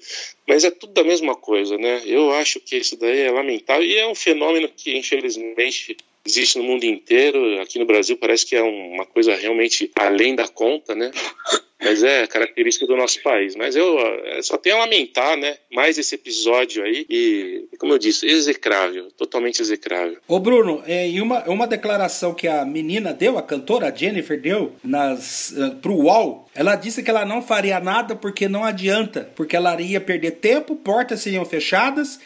C: mas é tudo da mesma coisa, né? Eu acho que isso daí é lamentável e é um fenômeno que infelizmente existe no mundo inteiro. Aqui no Brasil parece que é uma coisa realmente além da conta, né? Mas é característica do nosso país. Mas eu é, só tenho a lamentar, né? Mais esse episódio aí. E, como eu disse, execrável. Totalmente execrável.
A: Ô, Bruno, é, e uma, uma declaração que a menina deu, a cantora Jennifer deu, nas, uh, pro UOL, ela disse que ela não faria nada porque não adianta. Porque ela ia perder tempo, portas seriam fechadas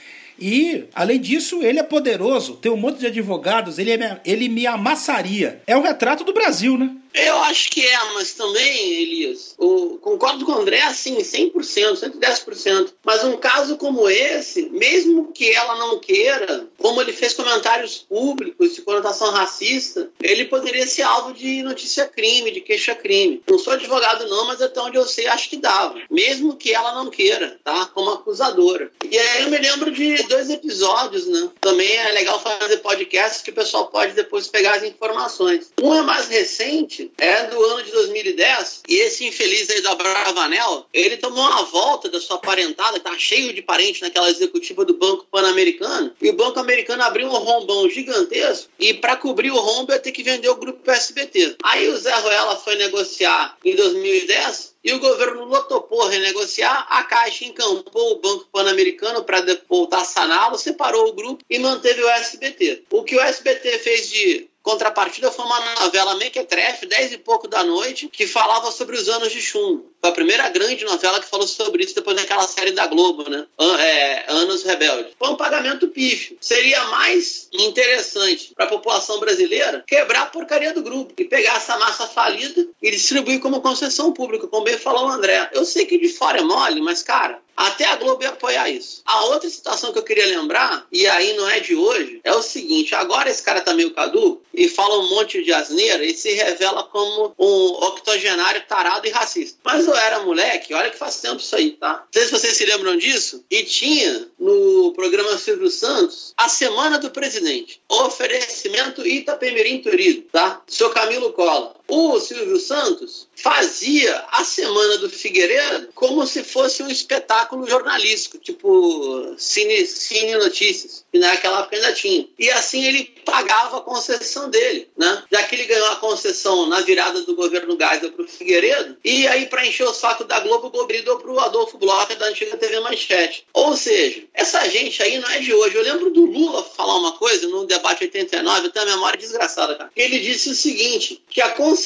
A: e, além disso, ele é poderoso, tem um monte de advogados, ele, é, ele me amassaria. É um retrato do Brasil, né?
B: Eu acho que é, mas também, Elias, o, concordo com o André, assim, 100%, 110%. Mas um caso como esse, mesmo que ela não queira, como ele fez comentários públicos de conotação racista, ele poderia ser alvo de notícia-crime, de queixa-crime. Não sou advogado não, mas até onde eu sei, acho que dava. Mesmo que ela não queira, tá? Como acusadora. E aí eu me lembro de dois episódios, né? Também é legal fazer podcasts que o pessoal pode depois pegar as informações. Um é mais recente, é do ano de 2010 e esse infeliz aí da Bravanel, ele tomou uma volta da sua parentada, tá cheio de parente naquela executiva do Banco Pan-Americano, e o Banco Americano abriu um rombão gigantesco e para cobrir o rombo ia ter que vender o grupo SBT. Aí o Zé Ruela foi negociar em 2010 e o governo Lula topou renegociar, a Caixa encampou o Banco Pan-Americano para voltar a saná-lo, separou o grupo e manteve o SBT. O que o SBT fez de Contrapartida foi uma novela mequetrefe, dez e pouco da noite, que falava sobre os anos de chumbo. Foi a primeira grande novela que falou sobre isso depois daquela série da Globo, né? É, Anos Rebeldes. Foi um pagamento pífio. Seria mais interessante para a população brasileira quebrar a porcaria do grupo e pegar essa massa falida e distribuir como concessão pública, como bem falou o André. Eu sei que de fora é mole, mas, cara, até a Globo ia apoiar isso. A outra situação que eu queria lembrar, e aí não é de hoje, é o seguinte: agora esse cara tá meio caduco e fala um monte de asneira e se revela como um octogenário tarado e racista. Mas eu era moleque, olha que faz tempo isso aí, tá? Não sei se vocês se lembram disso. E tinha no programa Silvio Santos a Semana do Presidente. Oferecimento Itapemirim Turismo, tá? Seu Camilo Cola. O Silvio Santos fazia a Semana do Figueiredo como se fosse um espetáculo jornalístico, tipo Cine, Cine Notícias, que naquela época ainda tinha. E assim ele pagava a concessão dele, né? Já que ele ganhou a concessão na virada do governo Geisel para o Figueiredo, e aí para encher o saco da Globo, gobridou para o Adolfo Bloch da antiga TV Manchete. Ou seja, essa gente aí não é de hoje. Eu lembro do Lula falar uma coisa no debate 89, eu tenho a memória desgraçada, cara. Ele disse o seguinte, que a concessão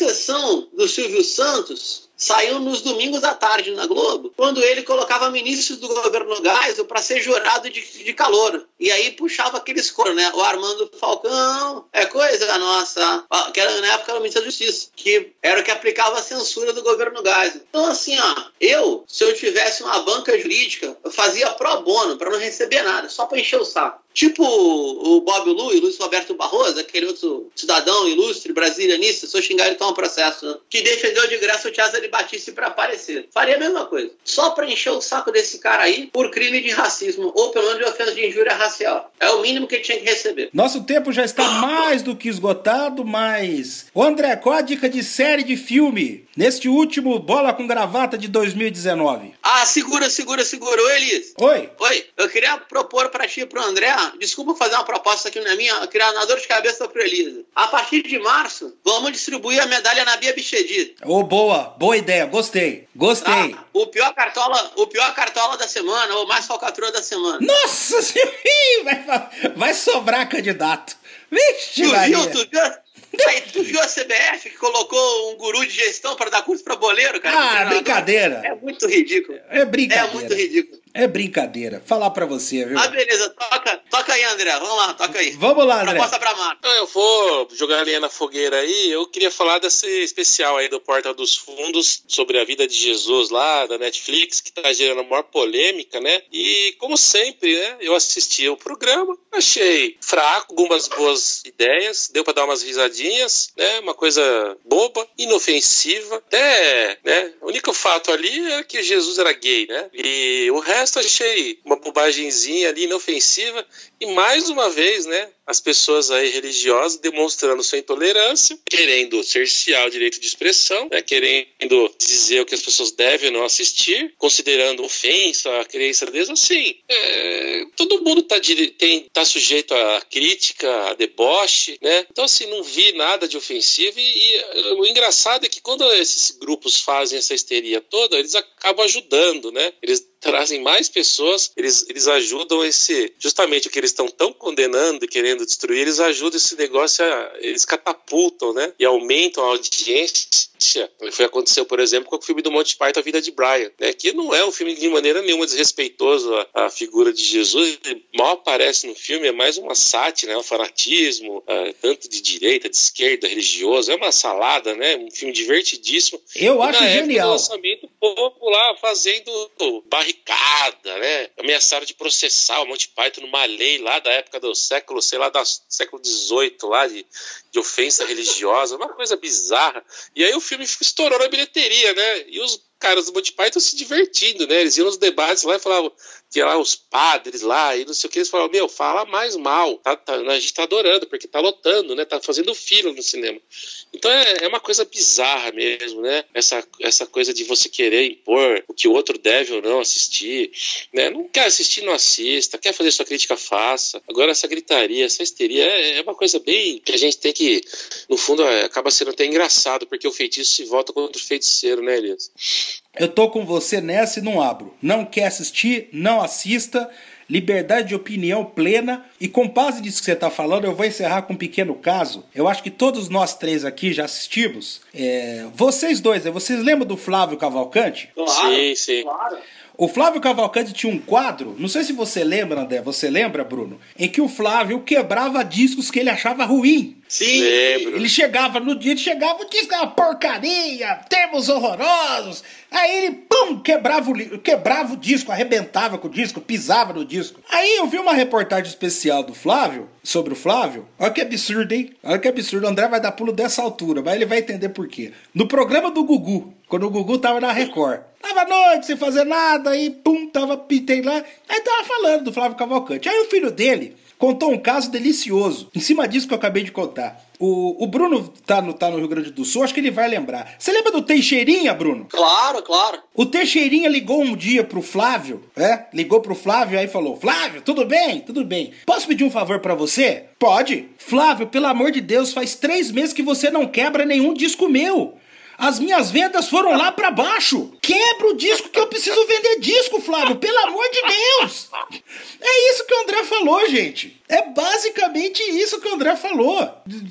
B: do Silvio Santos saiu nos domingos à tarde na Globo, quando ele colocava ministros do governo Geisel para ser jurado de, de calor. E aí puxava aqueles coros, né? O Armando Falcão, é coisa nossa, que era, na época era o ministro da Justiça, que era o que aplicava a censura do governo Geisel. Então, assim, ó, eu, se eu tivesse uma banca jurídica, eu fazia pro bono, para não receber nada, só para encher o saco. Tipo o Bob Lu e Luiz Roberto Barroso, aquele outro cidadão ilustre brasilianista, se eu xingar ele toma processo, né? que defendeu de graça o Cesare Batista para aparecer. Faria a mesma coisa. Só para encher o saco desse cara aí por crime de racismo, ou pelo menos de ofensa de injúria racial. É o mínimo que ele tinha que receber.
A: Nosso tempo já está mais do que esgotado, mas. Ô André, qual a dica de série de filme neste último Bola com Gravata de 2019?
B: Ah, segura, segura, segura. Oi, Elis.
A: Oi.
B: Oi. Eu queria propor para ti e pro André desculpa fazer uma proposta aqui na minha, criar uma dor de cabeça para Elisa. A partir de março, vamos distribuir a medalha na Bia Bichedi.
A: Ô, oh, boa, boa ideia, gostei, gostei.
B: Ah, o pior cartola, o pior cartola da semana, ou mais falcatrua da semana.
A: Nossa [laughs] vai, vai sobrar candidato. Vixe,
B: tu viu, tu viu? Aí, tu viu a CBF que colocou um guru de gestão para dar curso para boleiro, cara?
A: Ah, brincadeira.
B: É muito ridículo.
A: É brincadeira.
B: É muito ridículo.
A: É brincadeira. Falar para você, viu?
B: Ah, beleza. Toca, toca aí, André. Vamos lá, toca aí.
A: Vamos lá, André.
B: Proposta pra Marco.
C: Eu vou jogar a linha na fogueira aí. Eu queria falar desse especial aí do Porta dos Fundos sobre a vida de Jesus lá, da Netflix, que tá gerando a maior polêmica, né? E, como sempre, né? Eu assisti o programa, achei fraco, algumas boas ideias, deu para dar umas risadinhas, né? Uma coisa boba, inofensiva. Até, né? O único fato ali é que Jesus era gay, né? E o resto achei uma bobagemzinha ali, inofensiva. E mais uma vez, né? As pessoas aí religiosas demonstrando sua intolerância, querendo cercear o direito de expressão, né, querendo dizer o que as pessoas devem não assistir, considerando ofensa a crença deles, assim, é, todo mundo está tá sujeito a crítica, a deboche, né? Então, assim, não vi nada de ofensivo e, e o engraçado é que quando esses grupos fazem essa histeria toda, eles acabam ajudando, né? Eles trazem mais pessoas, eles, eles ajudam esse, justamente o que eles estão tão condenando e querendo destruir, eles ajudam esse negócio, a, eles catapultam, né? E aumentam a audiência. Foi aconteceu, por exemplo, com o filme do Monty Python, A Vida de Brian, né? Que não é um filme de maneira nenhuma desrespeitoso à, figura de Jesus, ele mal aparece no filme, é mais uma sátira, né? um fanatismo, uh, tanto de direita, de esquerda, religioso, é uma salada, né? Um filme divertidíssimo.
A: Eu acho
C: na
A: genial.
C: Época, lançamento, o povo lá fazendo barricada, né? Ameaçaram de processar o Monty Python numa lei lá da época do século, sei lá, do século XVIII, lá de, de ofensa religiosa, uma coisa bizarra. E aí o filme estourou na bilheteria, né? E os caras do Monty Python se divertindo, né? Eles iam nos debates lá e falavam, tinha lá os padres lá e não sei o que, eles falavam, meu, fala mais mal, tá, tá, a gente tá adorando, porque tá lotando, né? Tá fazendo fila no cinema. Então é, é, uma coisa bizarra mesmo, né? Essa, essa coisa de você querer impor o que o outro deve ou não assistir, né? Não quer assistir, não assista, quer fazer sua crítica, faça. Agora essa gritaria, essa histeria é, é uma coisa bem que a gente tem que, no fundo, é, acaba sendo até engraçado, porque o feitiço se volta contra o feiticeiro, né, Elias?
A: Eu tô com você nessa e não abro. Não quer assistir, não assista. Liberdade de opinião plena. E com base disso que você está falando, eu vou encerrar com um pequeno caso. Eu acho que todos nós três aqui já assistimos. É... Vocês dois, né? vocês lembram do Flávio Cavalcante?
B: Claro,
C: sim, sim.
B: Claro.
A: O Flávio Cavalcante tinha um quadro, não sei se você lembra, André, você lembra, Bruno? Em que o Flávio quebrava discos que ele achava ruim.
B: Sim,
C: Lembro.
A: Ele chegava no dia, ele chegava, o disco era uma porcaria, termos horrorosos. Aí ele, pum, quebrava o, quebrava o disco, arrebentava com o disco, pisava no disco. Aí eu vi uma reportagem especial do Flávio, sobre o Flávio. Olha que absurdo, hein? Olha que absurdo. O André vai dar pulo dessa altura, mas ele vai entender por quê. No programa do Gugu, quando o Gugu tava na Record. Tava à noite, sem fazer nada, aí pum, tava pitei lá. Aí tava falando do Flávio Cavalcante. Aí o filho dele contou um caso delicioso. Em cima disso que eu acabei de contar. O, o Bruno tá no, tá no Rio Grande do Sul, acho que ele vai lembrar. Você lembra do Teixeirinha, Bruno?
B: Claro, claro.
A: O Teixeirinha ligou um dia pro Flávio, é? Ligou pro Flávio aí falou: Flávio, tudo bem? Tudo bem. Posso pedir um favor para você? Pode. Flávio, pelo amor de Deus, faz três meses que você não quebra nenhum disco meu. As minhas vendas foram lá para baixo. Quebra o disco que eu preciso vender disco, Flávio, pelo amor de Deus. É isso que o André falou, gente. É basicamente isso que o André falou.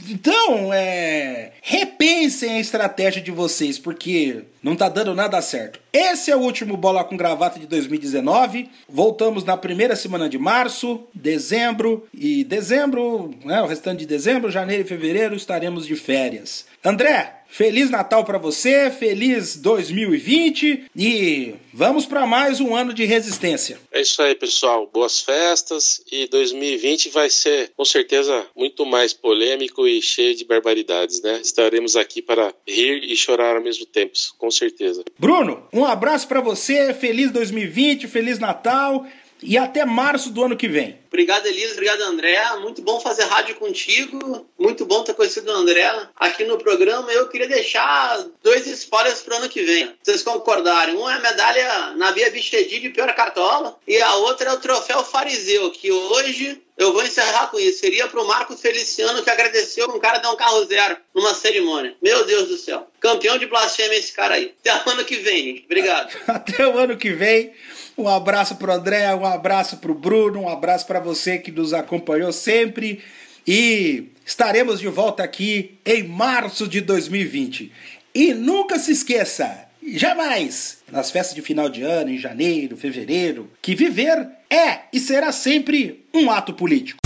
A: Então, é. Repensem a estratégia de vocês, porque não tá dando nada certo. Esse é o último Bola com Gravata de 2019. Voltamos na primeira semana de março, dezembro e dezembro, né, o restante de dezembro, janeiro e fevereiro estaremos de férias. André, Feliz Natal para você, feliz 2020 e vamos para mais um ano de resistência.
C: É isso aí, pessoal. Boas festas e 2020 vai ser com certeza muito mais polêmico e cheio de barbaridades, né? Estaremos aqui para rir e chorar ao mesmo tempo, com certeza.
A: Bruno, um abraço para você, feliz 2020, feliz Natal e até março do ano que vem.
B: Obrigado, Elisa. Obrigado, André. Muito bom fazer rádio contigo. Muito bom ter conhecido o André aqui no programa. Eu queria deixar dois spoilers para o ano que vem. Vocês concordarem. Um é a medalha na Via Bichedi de Pior Cartola e a outra é o troféu Fariseu, que hoje eu vou encerrar com isso. Seria para o Marcos Feliciano que agradeceu um cara deu um carro zero numa cerimônia. Meu Deus do céu. Campeão de blasfêmia esse cara aí. Até o ano que vem, gente. Obrigado. [laughs]
A: Até o ano que vem. Um abraço pro André, um abraço pro Bruno, um abraço para você que nos acompanhou sempre e estaremos de volta aqui em março de 2020. E nunca se esqueça, jamais, nas festas de final de ano, em janeiro, fevereiro, que viver é e será sempre um ato político.